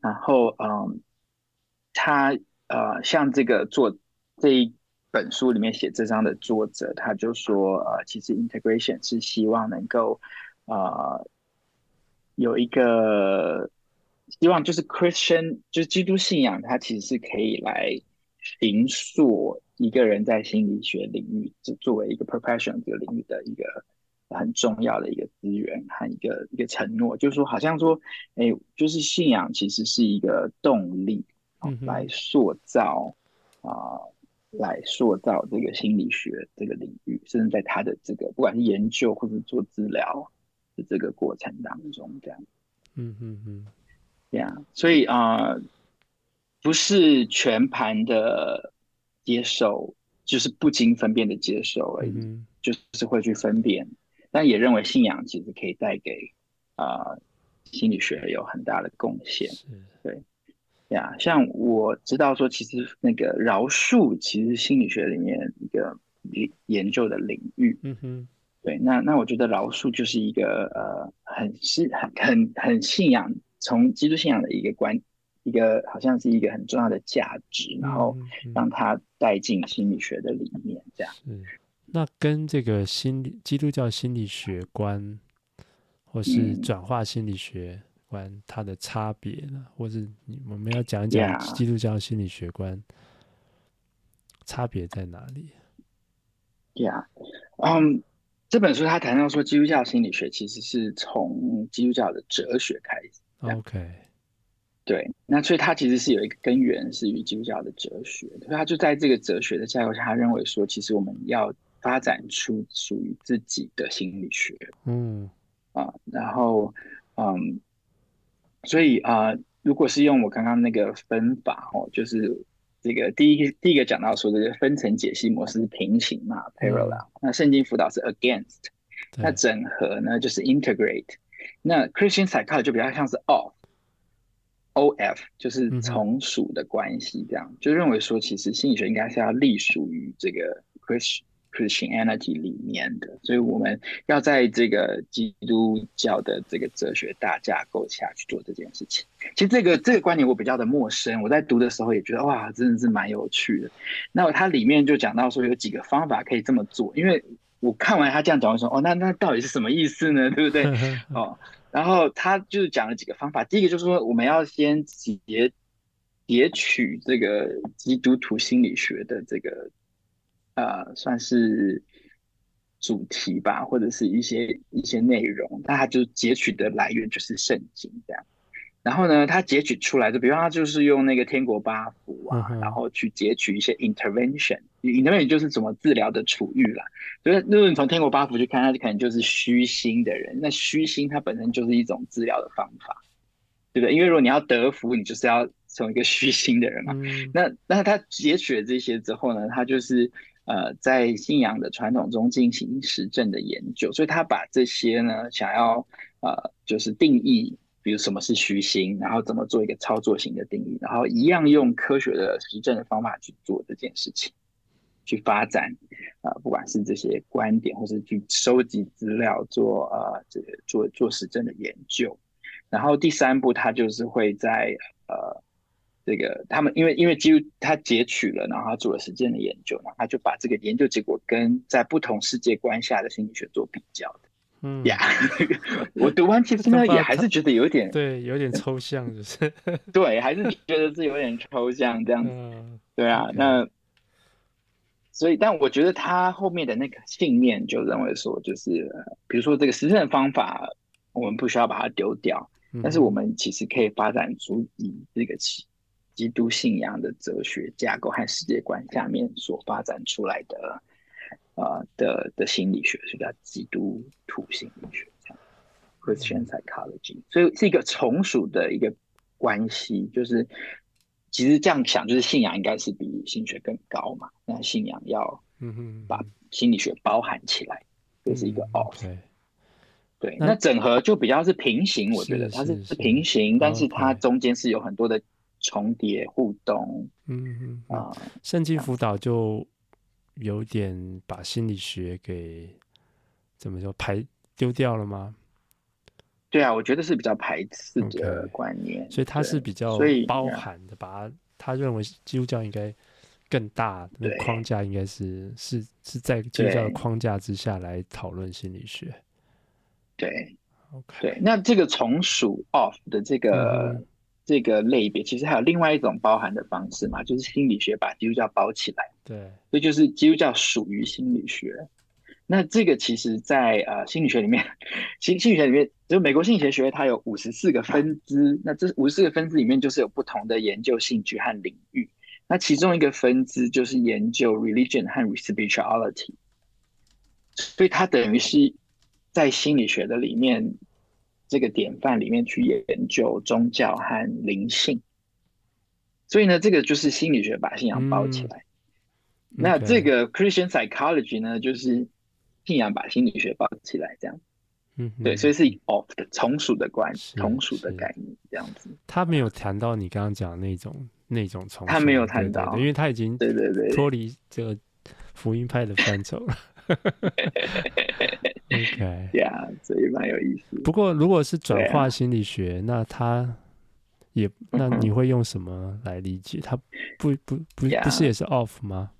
然后嗯，他呃，像这个作这一本书里面写这章的作者，他就说呃，其实 integration 是希望能够呃有一个希望，就是 Christian 就是基督信仰，它其实是可以来形塑。一个人在心理学领域，就作为一个 professional 这个领域的一个很重要的一个资源和一个一个承诺，就是说，好像说，哎，就是信仰其实是一个动力，来塑造啊、呃，来塑造这个心理学这个领域，甚至在他的这个不管是研究或者做治疗的这个过程当中，这样，嗯嗯嗯，这样，所以啊、呃，不是全盘的。接受就是不经分辨的接受而已，嗯，就是会去分辨，但也认为信仰其实可以带给啊、呃、心理学有很大的贡献。对呀，像我知道说，其实那个饶恕其实心理学里面一个研究的领域。嗯哼，对，那那我觉得饶恕就是一个呃很信很很很信仰，从基督信仰的一个观。一个好像是一个很重要的价值，然后让它带进心理学的里面，这样。嗯，那跟这个心理基督教心理学观，或是转化心理学观，它的差别呢？或是你我们要讲一讲基督教心理学观差别在哪里？Yeah，嗯，um, 这本书他谈到说，基督教心理学其实是从基督教的哲学开始。OK。对，那所以他其实是有一个根源是与基督教的哲学，所以他就在这个哲学的架构下，他认为说，其实我们要发展出属于自己的心理学，嗯啊，然后嗯，所以啊，如果是用我刚刚那个分法哦，就是这个第一个第一个讲到说这个分层解析模式是平行嘛，parallel，嗯，那圣经辅导是 against，那整合呢就是 integrate，那 Christian psychology 就比较像是 off。O F 就是从属的关系，这样、嗯、就认为说，其实心理学应该是要隶属于这个 Christ Christianity 里面的，所以我们要在这个基督教的这个哲学大架构下去做这件事情。其实这个这个观点我比较的陌生，我在读的时候也觉得哇，真的是蛮有趣的。那它里面就讲到说有几个方法可以这么做，因为我看完他这样讲，我说哦，那那到底是什么意思呢？对不对？哦。然后他就是讲了几个方法，第一个就是说，我们要先截截取这个基督徒心理学的这个呃，算是主题吧，或者是一些一些内容，那他就截取的来源就是圣经这样。然后呢，他截取出来的，比方他就是用那个天国八福啊，嗯、然后去截取一些 intervention，intervention 就是怎么治疗的处遇啦。就是，如果你从天国八福去看，他就可能就是虚心的人。那虚心它本身就是一种治疗的方法，对不对？因为如果你要得福，你就是要从一个虚心的人嘛。嗯、那那他截取了这些之后呢，他就是呃在信仰的传统中进行实证的研究，所以他把这些呢想要呃就是定义。比如什么是虚心，然后怎么做一个操作型的定义，然后一样用科学的实证的方法去做这件事情，去发展啊、不管是这些观点，或是去收集资料做呃这个做做实证的研究。然后第三步，他就是会在呃这个他们因为因为基于他截取了，然后他做了实证的研究，然后他就把这个研究结果跟在不同世界观下的心理学做比较。嗯呀，yeah, 我读完其实呢也还是觉得有点对，有点抽象，就是 对，还是觉得是有点抽象这样子。嗯、对啊.那所以，但我觉得他后面的那个信念就认为说，就是比如说这个实证的方法，我们不需要把它丢掉，嗯、但是我们其实可以发展出以这个基督信仰的哲学架构和世界观下面所发展出来的。啊、呃、的的心理学是叫基督徒心理学，这样 Christian psychology，所以是一个从属的一个关系，就是其实这样想，就是信仰应该是比心理学更高嘛，那信仰要把心理学包含起来，这、嗯、是一个 off，、嗯 okay、对，那，整合就比较是平行，我觉得它是是平行，但是它中间是有很多的重叠互动，嗯嗯啊，圣经辅导就。有点把心理学给怎么说排丢掉了吗？对啊，我觉得是比较排斥的观念，okay, 所以他是比较包含的，把他他认为基督教应该更大的框架，应该是是是在基督教的框架之下来讨论心理学。对，OK，对，那这个从属 off 的这个、嗯、这个类别，其实还有另外一种包含的方式嘛，就是心理学把基督教包起来。对，所以就是基督教属于心理学。那这个其实在，在呃心理学里面，心心理学里面，就美国心理学学它有五十四个分支。那这五十四个分支里面，就是有不同的研究兴趣和领域。那其中一个分支就是研究 religion 和 spirituality。所以它等于是在心理学的里面这个典范里面去研究宗教和灵性。所以呢，这个就是心理学把信仰包起来。嗯那这个 Christian psychology 呢，就是信仰把心理学包起来，这样。嗯，对，所以是 of 的从属的关系，从属的概念这样子。他没有谈到你刚刚讲的那种那种从属，他没有谈到，因为他已经对对对脱离这个福音派的范畴了。OK，呀，yeah, 所以蛮有意思。不过如果是转化心理学，啊、那他也那你会用什么来理解？他不不不 Yeah. 不是也是 off 吗？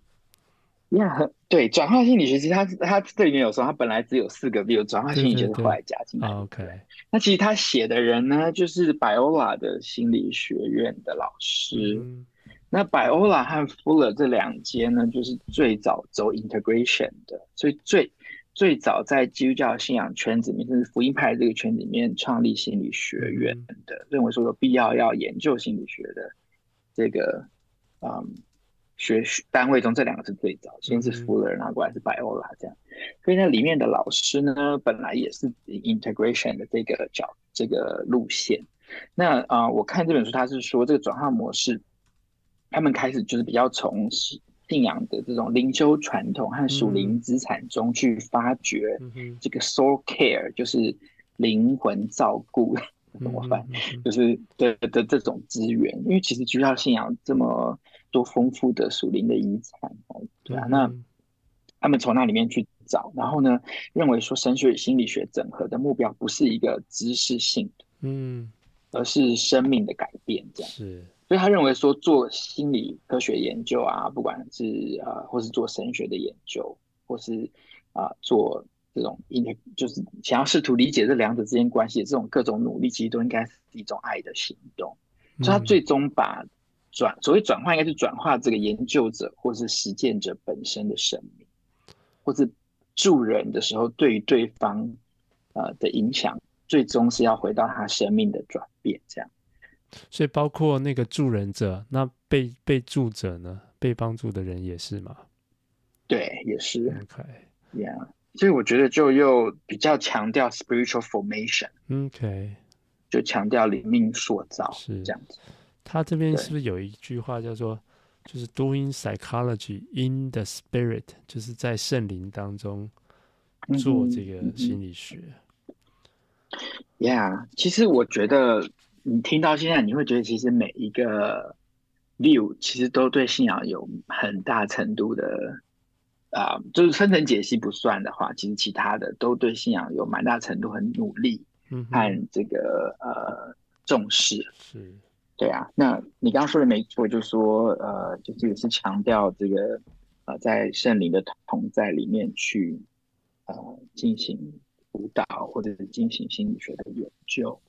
呀，yeah, 对，转化心理学其实它它这里面有说，它本来只有四个 view，转化心理学是后来加进来。OK，那其实他写的人呢，就是 Biola 的心理学院的老师。嗯、那 Biola 和 Fuller 这两间呢，就是最早走 integration 的，所以最最早在基督教信仰圈子里面，甚至福音派这个圈子里面创立心理学院的，嗯、认为说有必要要研究心理学的这个，嗯。学单位中这两个是最早，先是 Fuller，然后过来是 Biola 这样，所以那里面的老师呢，本来也是 integration 的这个角这个路线。那啊、呃，我看这本书，他是说这个转化模式，他们开始就是比较从信仰的这种灵修传统和属灵资产中去发掘这个 soul care，就是灵魂照顾怎么办？就是的的这种资源，因为其实基督教信仰这么。多丰富的属灵的遗产哦，对啊，那他们从那里面去找，然后呢，认为说神学与心理学整合的目标不是一个知识性的，嗯，而是生命的改变，这样。是，所以他认为说做心理科学研究啊，不管是啊、呃，或是做神学的研究，或是啊、呃，做这种就是想要试图理解这两者之间关系的这种各种努力，其实都应该是一种爱的行动，嗯、所以他最终把。转所谓转化，应该是转化这个研究者或是实践者本身的生命，或是助人的时候对于对方呃的影响，最终是要回到他生命的转变这样。所以包括那个助人者，那被被助者呢？被帮助的人也是嘛？对，也是。OK，Yeah，所以我觉得就又比较强调 spiritual formation。OK，就强调灵命塑造是这样子。他这边是不是有一句话叫做“就是 doing psychology in the spirit”，就是在圣灵当中做这个心理学。Yeah，其实我觉得你听到现在，你会觉得其实每一个 view 其实都对信仰有很大程度的啊、呃，就是分层解析不算的话，其实其他的都对信仰有蛮大程度很努力和这个、嗯、呃重视。是。对啊，那你刚刚说的没错，就说，呃，就是也是强调这个，呃，在圣灵的同在里面去，呃，进行舞蹈或者是进行心理学的研究。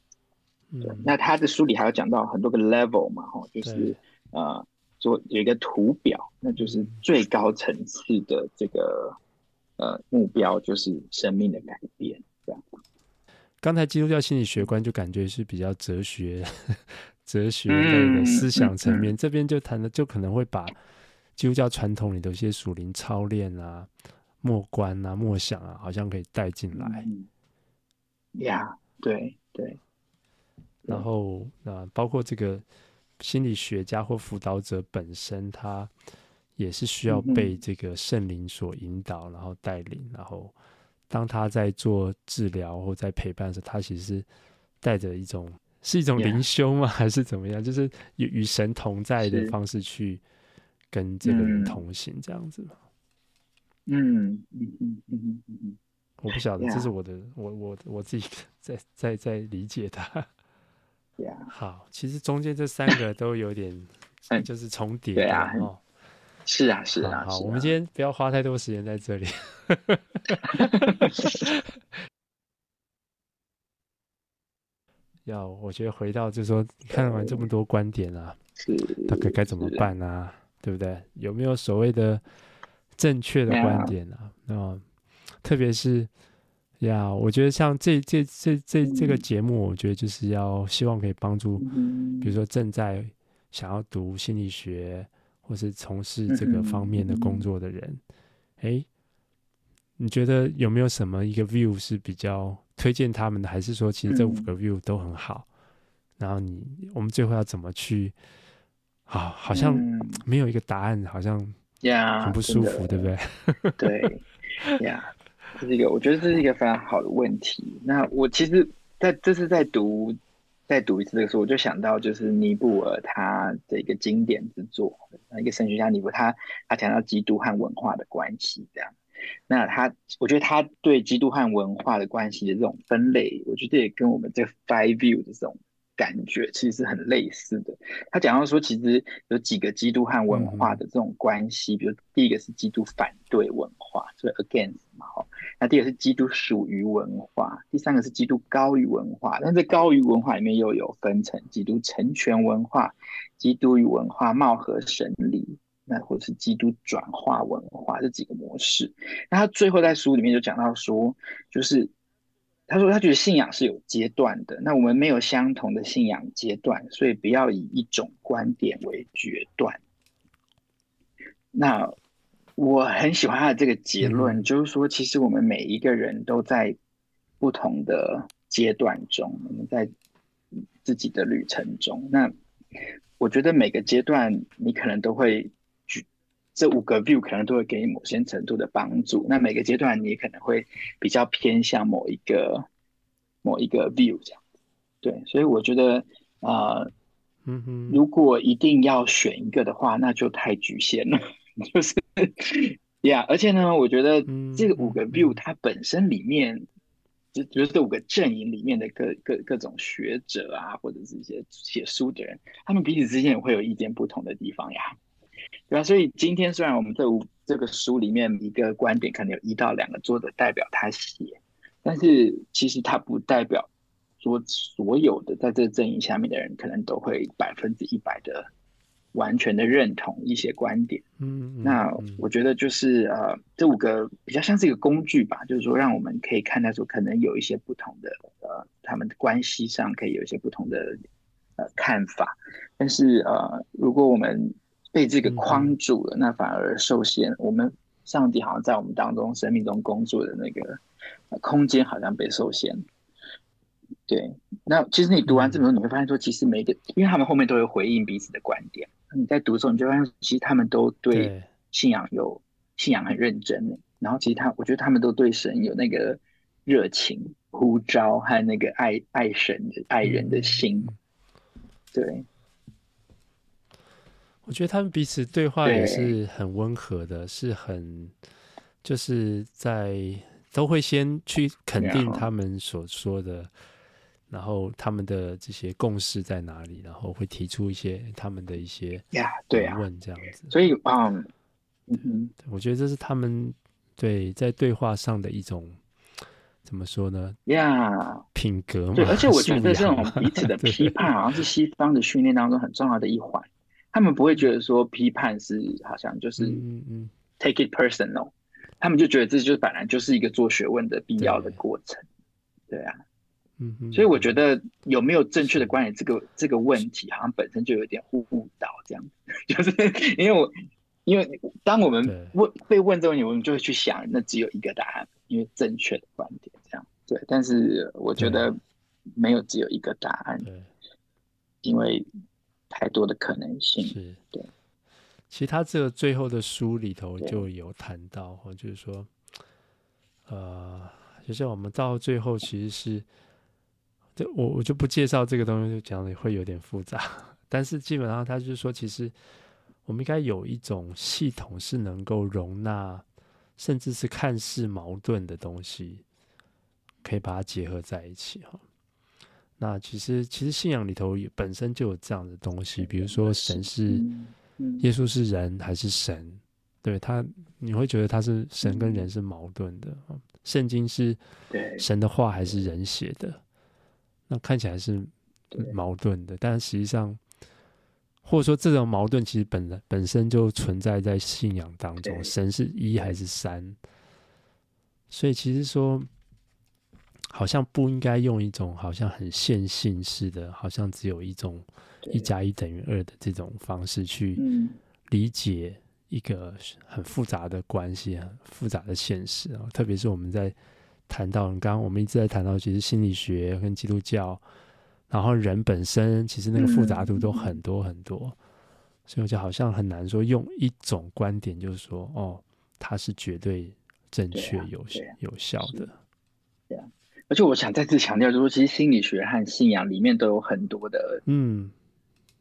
那他的书里还有讲到很多个 level 嘛，哈，就是对呃，做有一个图表，那就是最高层次的这个呃目标就是生命的改变，这样。刚才基督教心理学观就感觉是比较哲学。哲学类的思想层面，这边就谈的就可能会把基督教传统里的一些属灵操练啊、默观啊、默想啊，好像可以带进来。呀、嗯，对对。然后啊，包括这个心理学家或辅导者本身，他也是需要被这个圣灵所引导，然后带领。然后当他在做治疗或在陪伴的时候，他其实是带着一种。是一种灵修吗. 还是怎么样？就是与与神同在的方式去跟这个人同行，这样子吗？嗯嗯嗯嗯嗯，我不晓得，这是我的我我我自己 在在在理解它。Yeah. 好，其实中间这三个都有点 就是重叠。对啊，哦，是啊，是啊。好，我们今天不要花太多时间在这里。要我觉得回到就是说，看完这么多观点啊，是大概该怎么办啊？对不对？有没有所谓的正确的观点啊？那.特别是呀，我觉得像这这这这这个节目，我觉得就是要希望可以帮助，比如说正在想要读心理学或是从事这个方面的工作的人，哎，你觉得有没有什么一个 view 是比较？推荐他们的，还是说其实这五个 view 都很好？嗯、然后你我们最后要怎么去？啊，好像没有一个答案，好像很不舒服，嗯、对不对？对呀，这是一个，我觉得这是一个非常好的问题。那我其实在这次在读再读一次这个书，我就想到就是尼布尔他的一个经典之作，一个神学家尼布他他讲到基督和文化的关系这样。那他我觉得他对基督和文化的关系的这种分类，我觉得也跟我们这 Five View 的这种。感觉其实是很类似的。他讲到说，其实有几个基督和文化的这种关系，比如第一个是基督反对文化，所以 against 嘛，哈。那第二个是基督属于文化，第三个是基督高于文化。但这高于文化里面又有分成基督成全文化、基督与文化貌合神离，那或者是基督转化文化这几个模式。那他最后在书里面就讲到说，就是。他说：“他觉得信仰是有阶段的，那我们没有相同的信仰阶段，所以不要以一种观点为决断。”那我很喜欢他的这个结论，就是说，其实我们每一个人都在不同的阶段中，我们在自己的旅程中。那我觉得每个阶段，你可能都会。这五个 view 可能都会给你某些程度的帮助。那每个阶段你可能会比较偏向某一个某一个 view 这样。对，所以我觉得啊，呃、嗯哼，如果一定要选一个的话，那就太局限了。就是呀，yeah, 而且呢，我觉得这个五个 view 它本身里面，就就是这五个阵营里面的各各各种学者啊，或者是一些写书的人，他们彼此之间也会有意见不同的地方呀。对啊，所以今天虽然我们这五这个书里面一个观点可能有一到两个作者代表他写，但是其实他不代表说所有的在这个阵营下面的人可能都会百分之一百的完全的认同一些观点。嗯，嗯，那我觉得就是呃，这五个比较像是一个工具吧，就是说让我们可以看到说可能有一些不同的呃，他们的关系上可以有一些不同的呃看法，但是呃，如果我们被这个框住了，那反而受限。我们上帝好像在我们当中生命中工作的那个空间，好像被受限。对，那其实你读完这本书，你会发现说，其实每个，因为他们后面都有回应彼此的观点。你在读的时候，你就发现，其实他们都对信仰有信仰很认真。然后，其实他，我觉得他们都对神有那个热情、呼召和那个爱爱神的爱人的心。对。我觉得他们彼此对话也是很温和的，是很就是在都会先去肯定他们所说的，然后他们的这些共识在哪里，然后会提出一些他们的一些呀，对啊，问这样子。所以，嗯嗯，我觉得这是他们对在对话上的一种怎么说呢？呀，品格嘛。对，而且我觉得这种彼此的 批判，好像是西方的训练当中很重要的一环。他们不会觉得说批判是好像就是 take it personal，嗯嗯，他们就觉得这就是本来就是一个做学问的必要的过程，对，对啊，嗯嗯，所以我觉得有没有正确的观点，这个这个问题好像本身就有点误导这样，就是因为我因为当我们问被问这个问题，我们就会去想，那只有一个答案，因为正确的观点这样，对，但是我觉得没有只有一个答案，对，因为。太多的可能性是对，其实他这个最后的书里头就有谈到，就是说，呃，就是我们到最后其实是，就我我就不介绍这个东西，就讲的会有点复杂。但是基本上他就是说，其实我们应该有一种系统是能够容纳，甚至是看似矛盾的东西，可以把它结合在一起哈。那其实，其实信仰里头也本身就有这样的东西，比如说神是耶稣是人还是神？对他，你会觉得他是神跟人是矛盾的。圣经是神的话还是人写的？那看起来是矛盾的，但实际上，或者说这种矛盾其实本本身就存在在信仰当中，神是一还是三？所以其实说。好像不应该用一种好像很线性式的，好像只有一种一加一等于二的这种方式去理解一个很复杂的关系、很复杂的现实啊。特别是我们在谈到刚刚我们一直在谈到，其实心理学跟基督教，然后人本身其实那个复杂度都很多很多，所以我就好像很难说用一种观点，就是说哦，它是绝对正确、有有效的。对啊，而且我想再次强调，就是说，其实心理学和信仰里面都有很多的嗯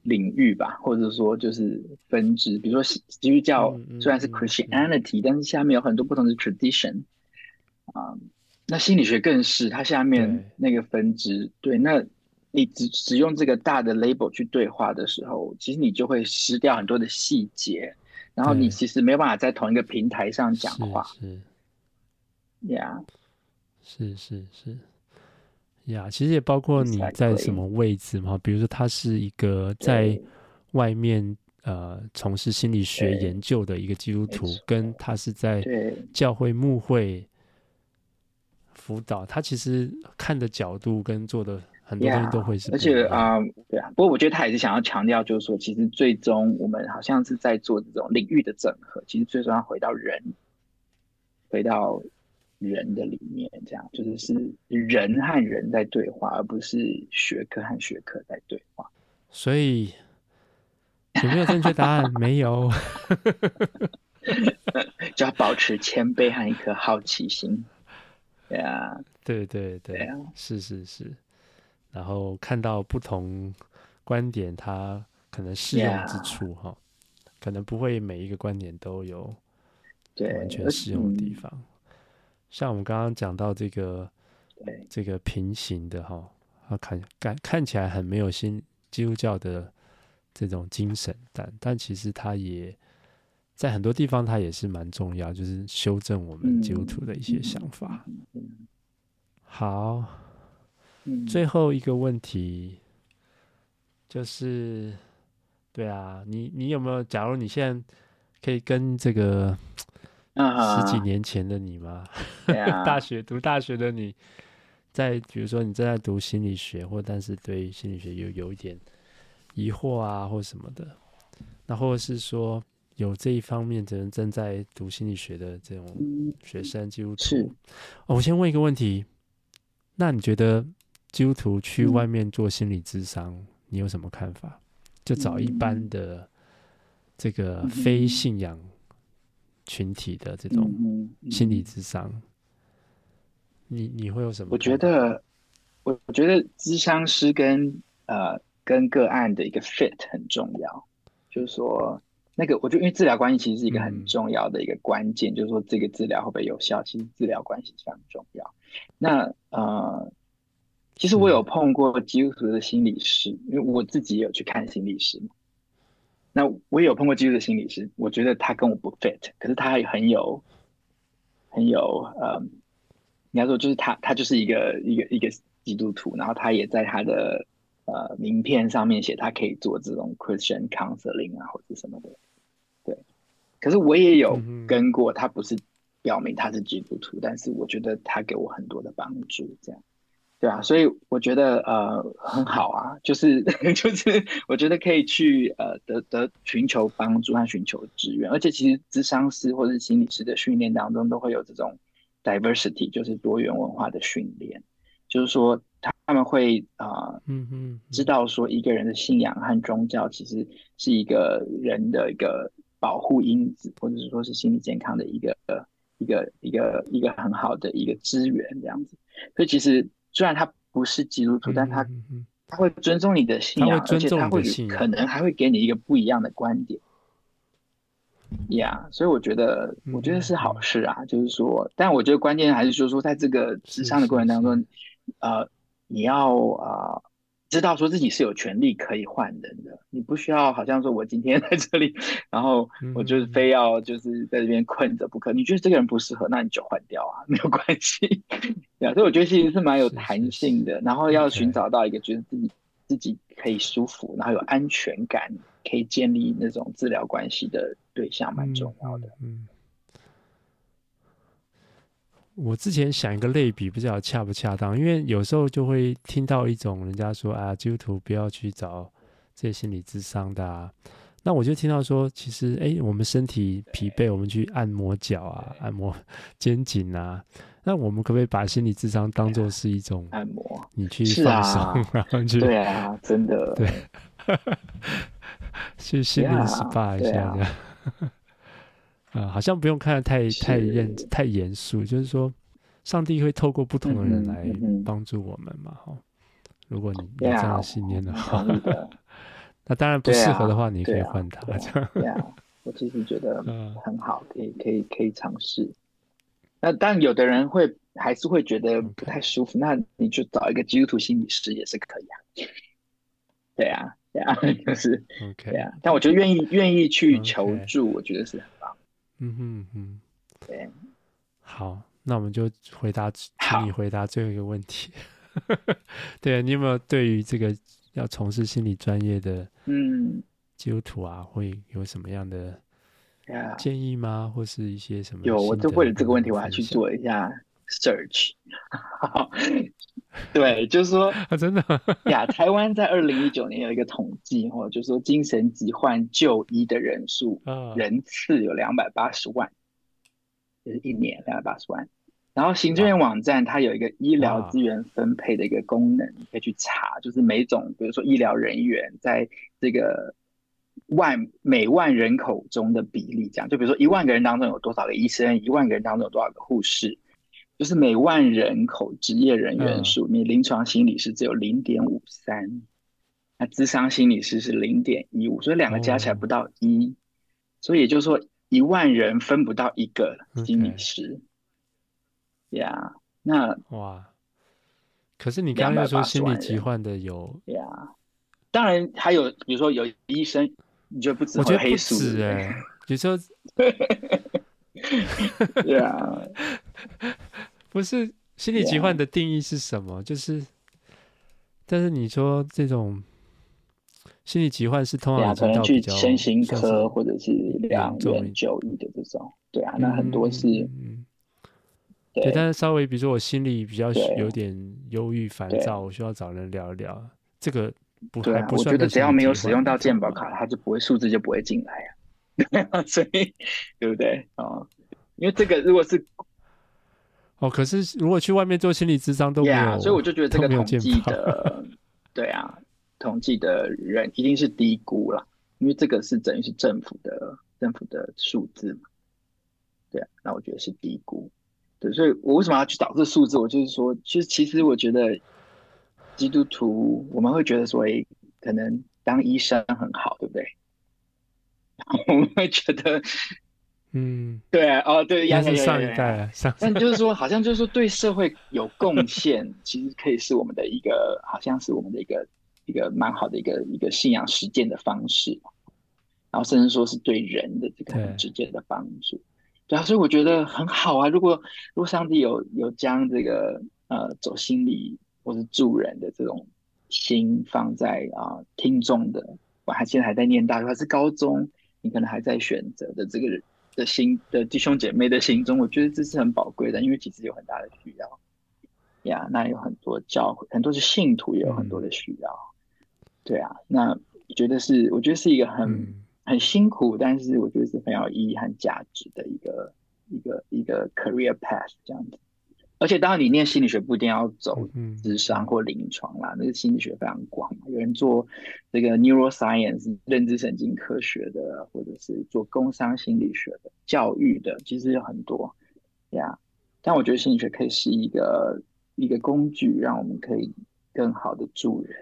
领域吧，或者说就是分支。比如说基督教虽然是 Christianity，但是下面有很多不同的 tradition 啊。那心理学更是，它下面那个分支，对，那你只只用这个大的 label 去对话的时候，其实你就会失掉很多的细节，然后你其实没有办法在同一个平台上讲话。是。呀，是是是，呀，其实也包括你在什么位置嘛，比如说他是一个在外面呃从事心理学研究的一个基督徒，跟他是在教会牧会。辅导他其实看的角度跟做的很多东西都会是，而且啊、呃，对啊。不过我觉得他也是想要强调，就是说，其实最终我们好像是在做这种领域的整合。其实最终要回到人，回到人的里面，这样就是是人和人在对话，而不是学科和学科在对话。所以有没有正确答案？没有，就要保持谦卑和一颗好奇心。对啊，对对对，是是是，然后看到不同观点，它可能适用之处哈，可能不会每一个观点都有完全适用的地方。像我们刚刚讲到这个，这个平行的哈，它看看看起来很没有新基督教的这种精神，但但其实它也在很多地方，它也是蛮重要，就是修正我们基督徒的一些想法。好，最后一个问题就是，对啊，你你有没有？假如你现在可以跟这个十几年前的你吗？大学读大学的你，在比如说你正在读心理学，或但是对心理学有有一点疑惑啊，或什么的，那或者是说。有这一方面的人正在读心理学的这种学生基督徒，是哦，我先问一个问题，那你觉得基督徒去外面做心理咨商，嗯，你有什么看法？就找一般的这个非信仰群体的这种心理咨商，你你会有什么？我觉得，我我觉得咨商师跟呃跟个案的一个 fit 很重要，就是说。那个，我觉得，因为治疗关系其实是一个很重要的一个关键，嗯、就是说这个治疗会不会有效，其实治疗关系非常重要。那呃，其实我有碰过基督徒的心理师，因为我自己也有去看心理师嘛。那我也有碰过基督徒的心理师，我觉得他跟我不 fit，可是他也很有很有呃，应该说就是他他就是一个一个一个基督徒，然后他也在他的呃名片上面写他可以做这种 Christian counseling 啊或者什么的。可是我也有跟过，他不是表明他是基督徒，但是我觉得他给我很多的帮助，这样，对啊，所以我觉得呃很好啊，就是 就是我觉得可以去呃得得寻求帮助和寻求支援，而且其实咨商师或者是心理师的训练当中都会有这种 diversity，就是多元文化的训练，就是说他他们会啊嗯嗯知道说一个人的信仰和宗教其实是一个人的一个。保护因子，或者是说是心理健康的一个一个一个一个很好的一个资源，这样子。所以其实虽然他不是基督徒，但他他会尊重你的信仰，而且他会可能还会给你一个不一样的观点。呀、yeah，所以我觉得我觉得是好事啊，就是说，但我觉得关键还是就是说，在这个咨商的过程当中，呃，你要啊。呃知道说自己是有权利可以换人的，你不需要好像说我今天 在这里，然后我就是非要就是在这边困着不可。你觉得这个人不适合，那你就换掉啊，没有关系。对啊，所以我觉得其实是蛮有弹性的，然后要寻找到一个觉得自己自己可以舒服，然后有安全感，可以建立那种治疗关系的对象，蛮重要的。嗯。我之前想一个类比，不知道恰不恰当，因为有时候就会听到一种人家说啊，基督徒不要去找这些心理智商的啊。那我就听到说，其实哎、欸，我们身体疲惫，我们去按摩脚啊，按摩肩颈啊。那我们可不可以把心理智商当做是一种按摩？你去放松、啊，然后去对啊，真的对，去心理 SPA 一下这样。啊、呃，好像不用看得太太认太严肃，就是说，上帝会透过不同的人来帮助我们嘛，哈、嗯嗯。如果你有这样的信念的话，啊、那当然不适合的话，你可以换他。对啊，我其实觉得 很好，可以可以可以尝试。那但有的人会还是会觉得不太舒服.那你就找一个基督徒心理师也是可以啊。对啊，对啊，就是 OK，对啊。但我觉得愿意愿意去求助，我觉得是很棒。嗯哼嗯，对。好，那我们就回答，请你回答最后一个问题。对，你有没有对于这个要从事心理专业的嗯基督徒啊，会有什么样的？建议吗？或是一些什么？有，我就为了这个问题，我还去做一下 search。对，就是说，啊、真的呀，台湾在二零一九年有一个统计，哦，就是说精神疾患就医的人数，人次有两百八十万，就是一年两百八十万。然后行政院网站它有一个医疗资源分配的一个功能，你可以去查，就是每种，比如说医疗人员在这个。万每万人口中的比例，这样。就比如说一万个人当中有多少个医生，一万个人当中有多少个护士，就是每万人口职业人员数，你临床心理师只有零点五三，那智商心理师是零点一五，所以两个加起来不到一，所以也就是说一万人分不到一个心理师。呀，那哇，可是你刚刚又说心理疾患的有呀，当然还有比如说有医生。你觉得不止？我觉得黑素哎，有时候，对啊，不是心理疾患的定义是什么？就是，但是你说这种心理疾患是通常可能去身心科或者是两院就医的这种，对啊，那很多是，嗯，对，但是稍微比如说我心里比较有点忧郁烦躁，我需要找人聊一聊这个。不对啊，我觉得只要没有使用到健保卡，它就不会数字就不会进来啊。所以，对不对啊、哦？因为这个如果是哦，可是如果去外面做心理咨商都没有，yeah, 所以我就觉得这个统计的，对啊，统计的人一定是低估了，因为这个是等于是政府的政府的数字嘛。对啊，那我觉得是低估。对，所以我为什么要去找这数字？我就是说，其实其实我觉得。基督徒，我们会觉得说，哎，可能当医生很好，对不对？我们会觉得，嗯，对啊，哦，对，应该是上一代，上但就是说，好像就是说，对社会有贡献，其实可以是我们的一个，好像是我们的一个一个蛮好的一个一个信仰实践的方式，然后甚至说是对人的这个很直接的帮助，对，对啊，所以我觉得很好啊。如果如果上帝有有将这个呃走心理。或是助人的这种心放在啊听众的，我还现在还在念大学还是高中，你可能还在选择的这个人的心的弟兄姐妹的心中，我觉得这是很宝贵的，因为其实有很大的需要呀。那有很多教会，很多是信徒，也有很多的需要。嗯、对啊，那觉得是我觉得是一个很、嗯、很辛苦，但是我觉得是很有意义和价值的一个一个一个 career path 这样子。而且，当然，你念心理学不一定要走智商或临床啦，嗯、那个心理学非常广。有人做这个 neuroscience 认知神经科学的，或者是做工商心理学的、教育的，其实有很多呀。但我觉得心理学可以是一个一个工具，让我们可以更好的助人。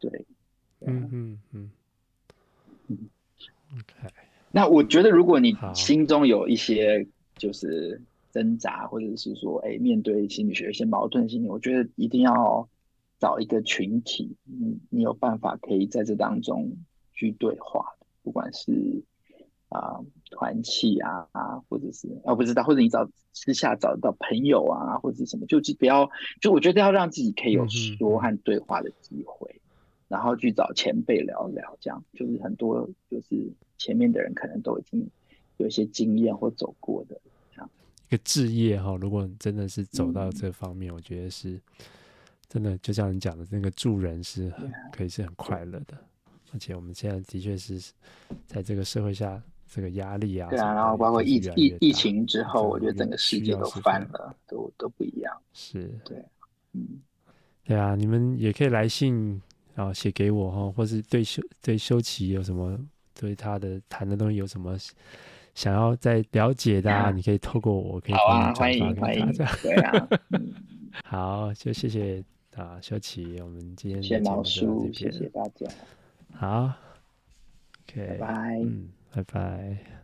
对，嗯嗯嗯嗯。OK。那我觉得，如果你心中有一些就是。挣扎，或者是说，哎，面对心理学一些矛盾心理，我觉得一定要找一个群体，你你有办法可以在这当中去对话，不管是啊团契啊啊，或者是啊不知道，或者你找私下找到朋友啊，或者什么，就不要就我觉得要让自己可以有说和对话的机会，嗯、然后去找前辈聊聊，这样就是很多就是前面的人可能都已经有一些经验或走过的这样。一个置业哈，如果你真的是走到这方面，嗯、我觉得是真的，就像你讲的，那个助人是很可以是很快乐的。而且我们现在的确是在这个社会下，这个压力啊，对啊，然后包括疫疫疫情之后，我觉得整个世界都翻了，都都不一样。是，对，嗯，对啊，你们也可以来信啊写给我哈，或是对修对修齐有什么对他的谈的东西有什么想要再了解的，啊，你可以透过我，可以好啊，欢迎欢迎，对啊，好，就谢谢啊，修齐，我们今天谢谢老叔，谢谢大家，好，OK，拜拜，嗯，拜拜。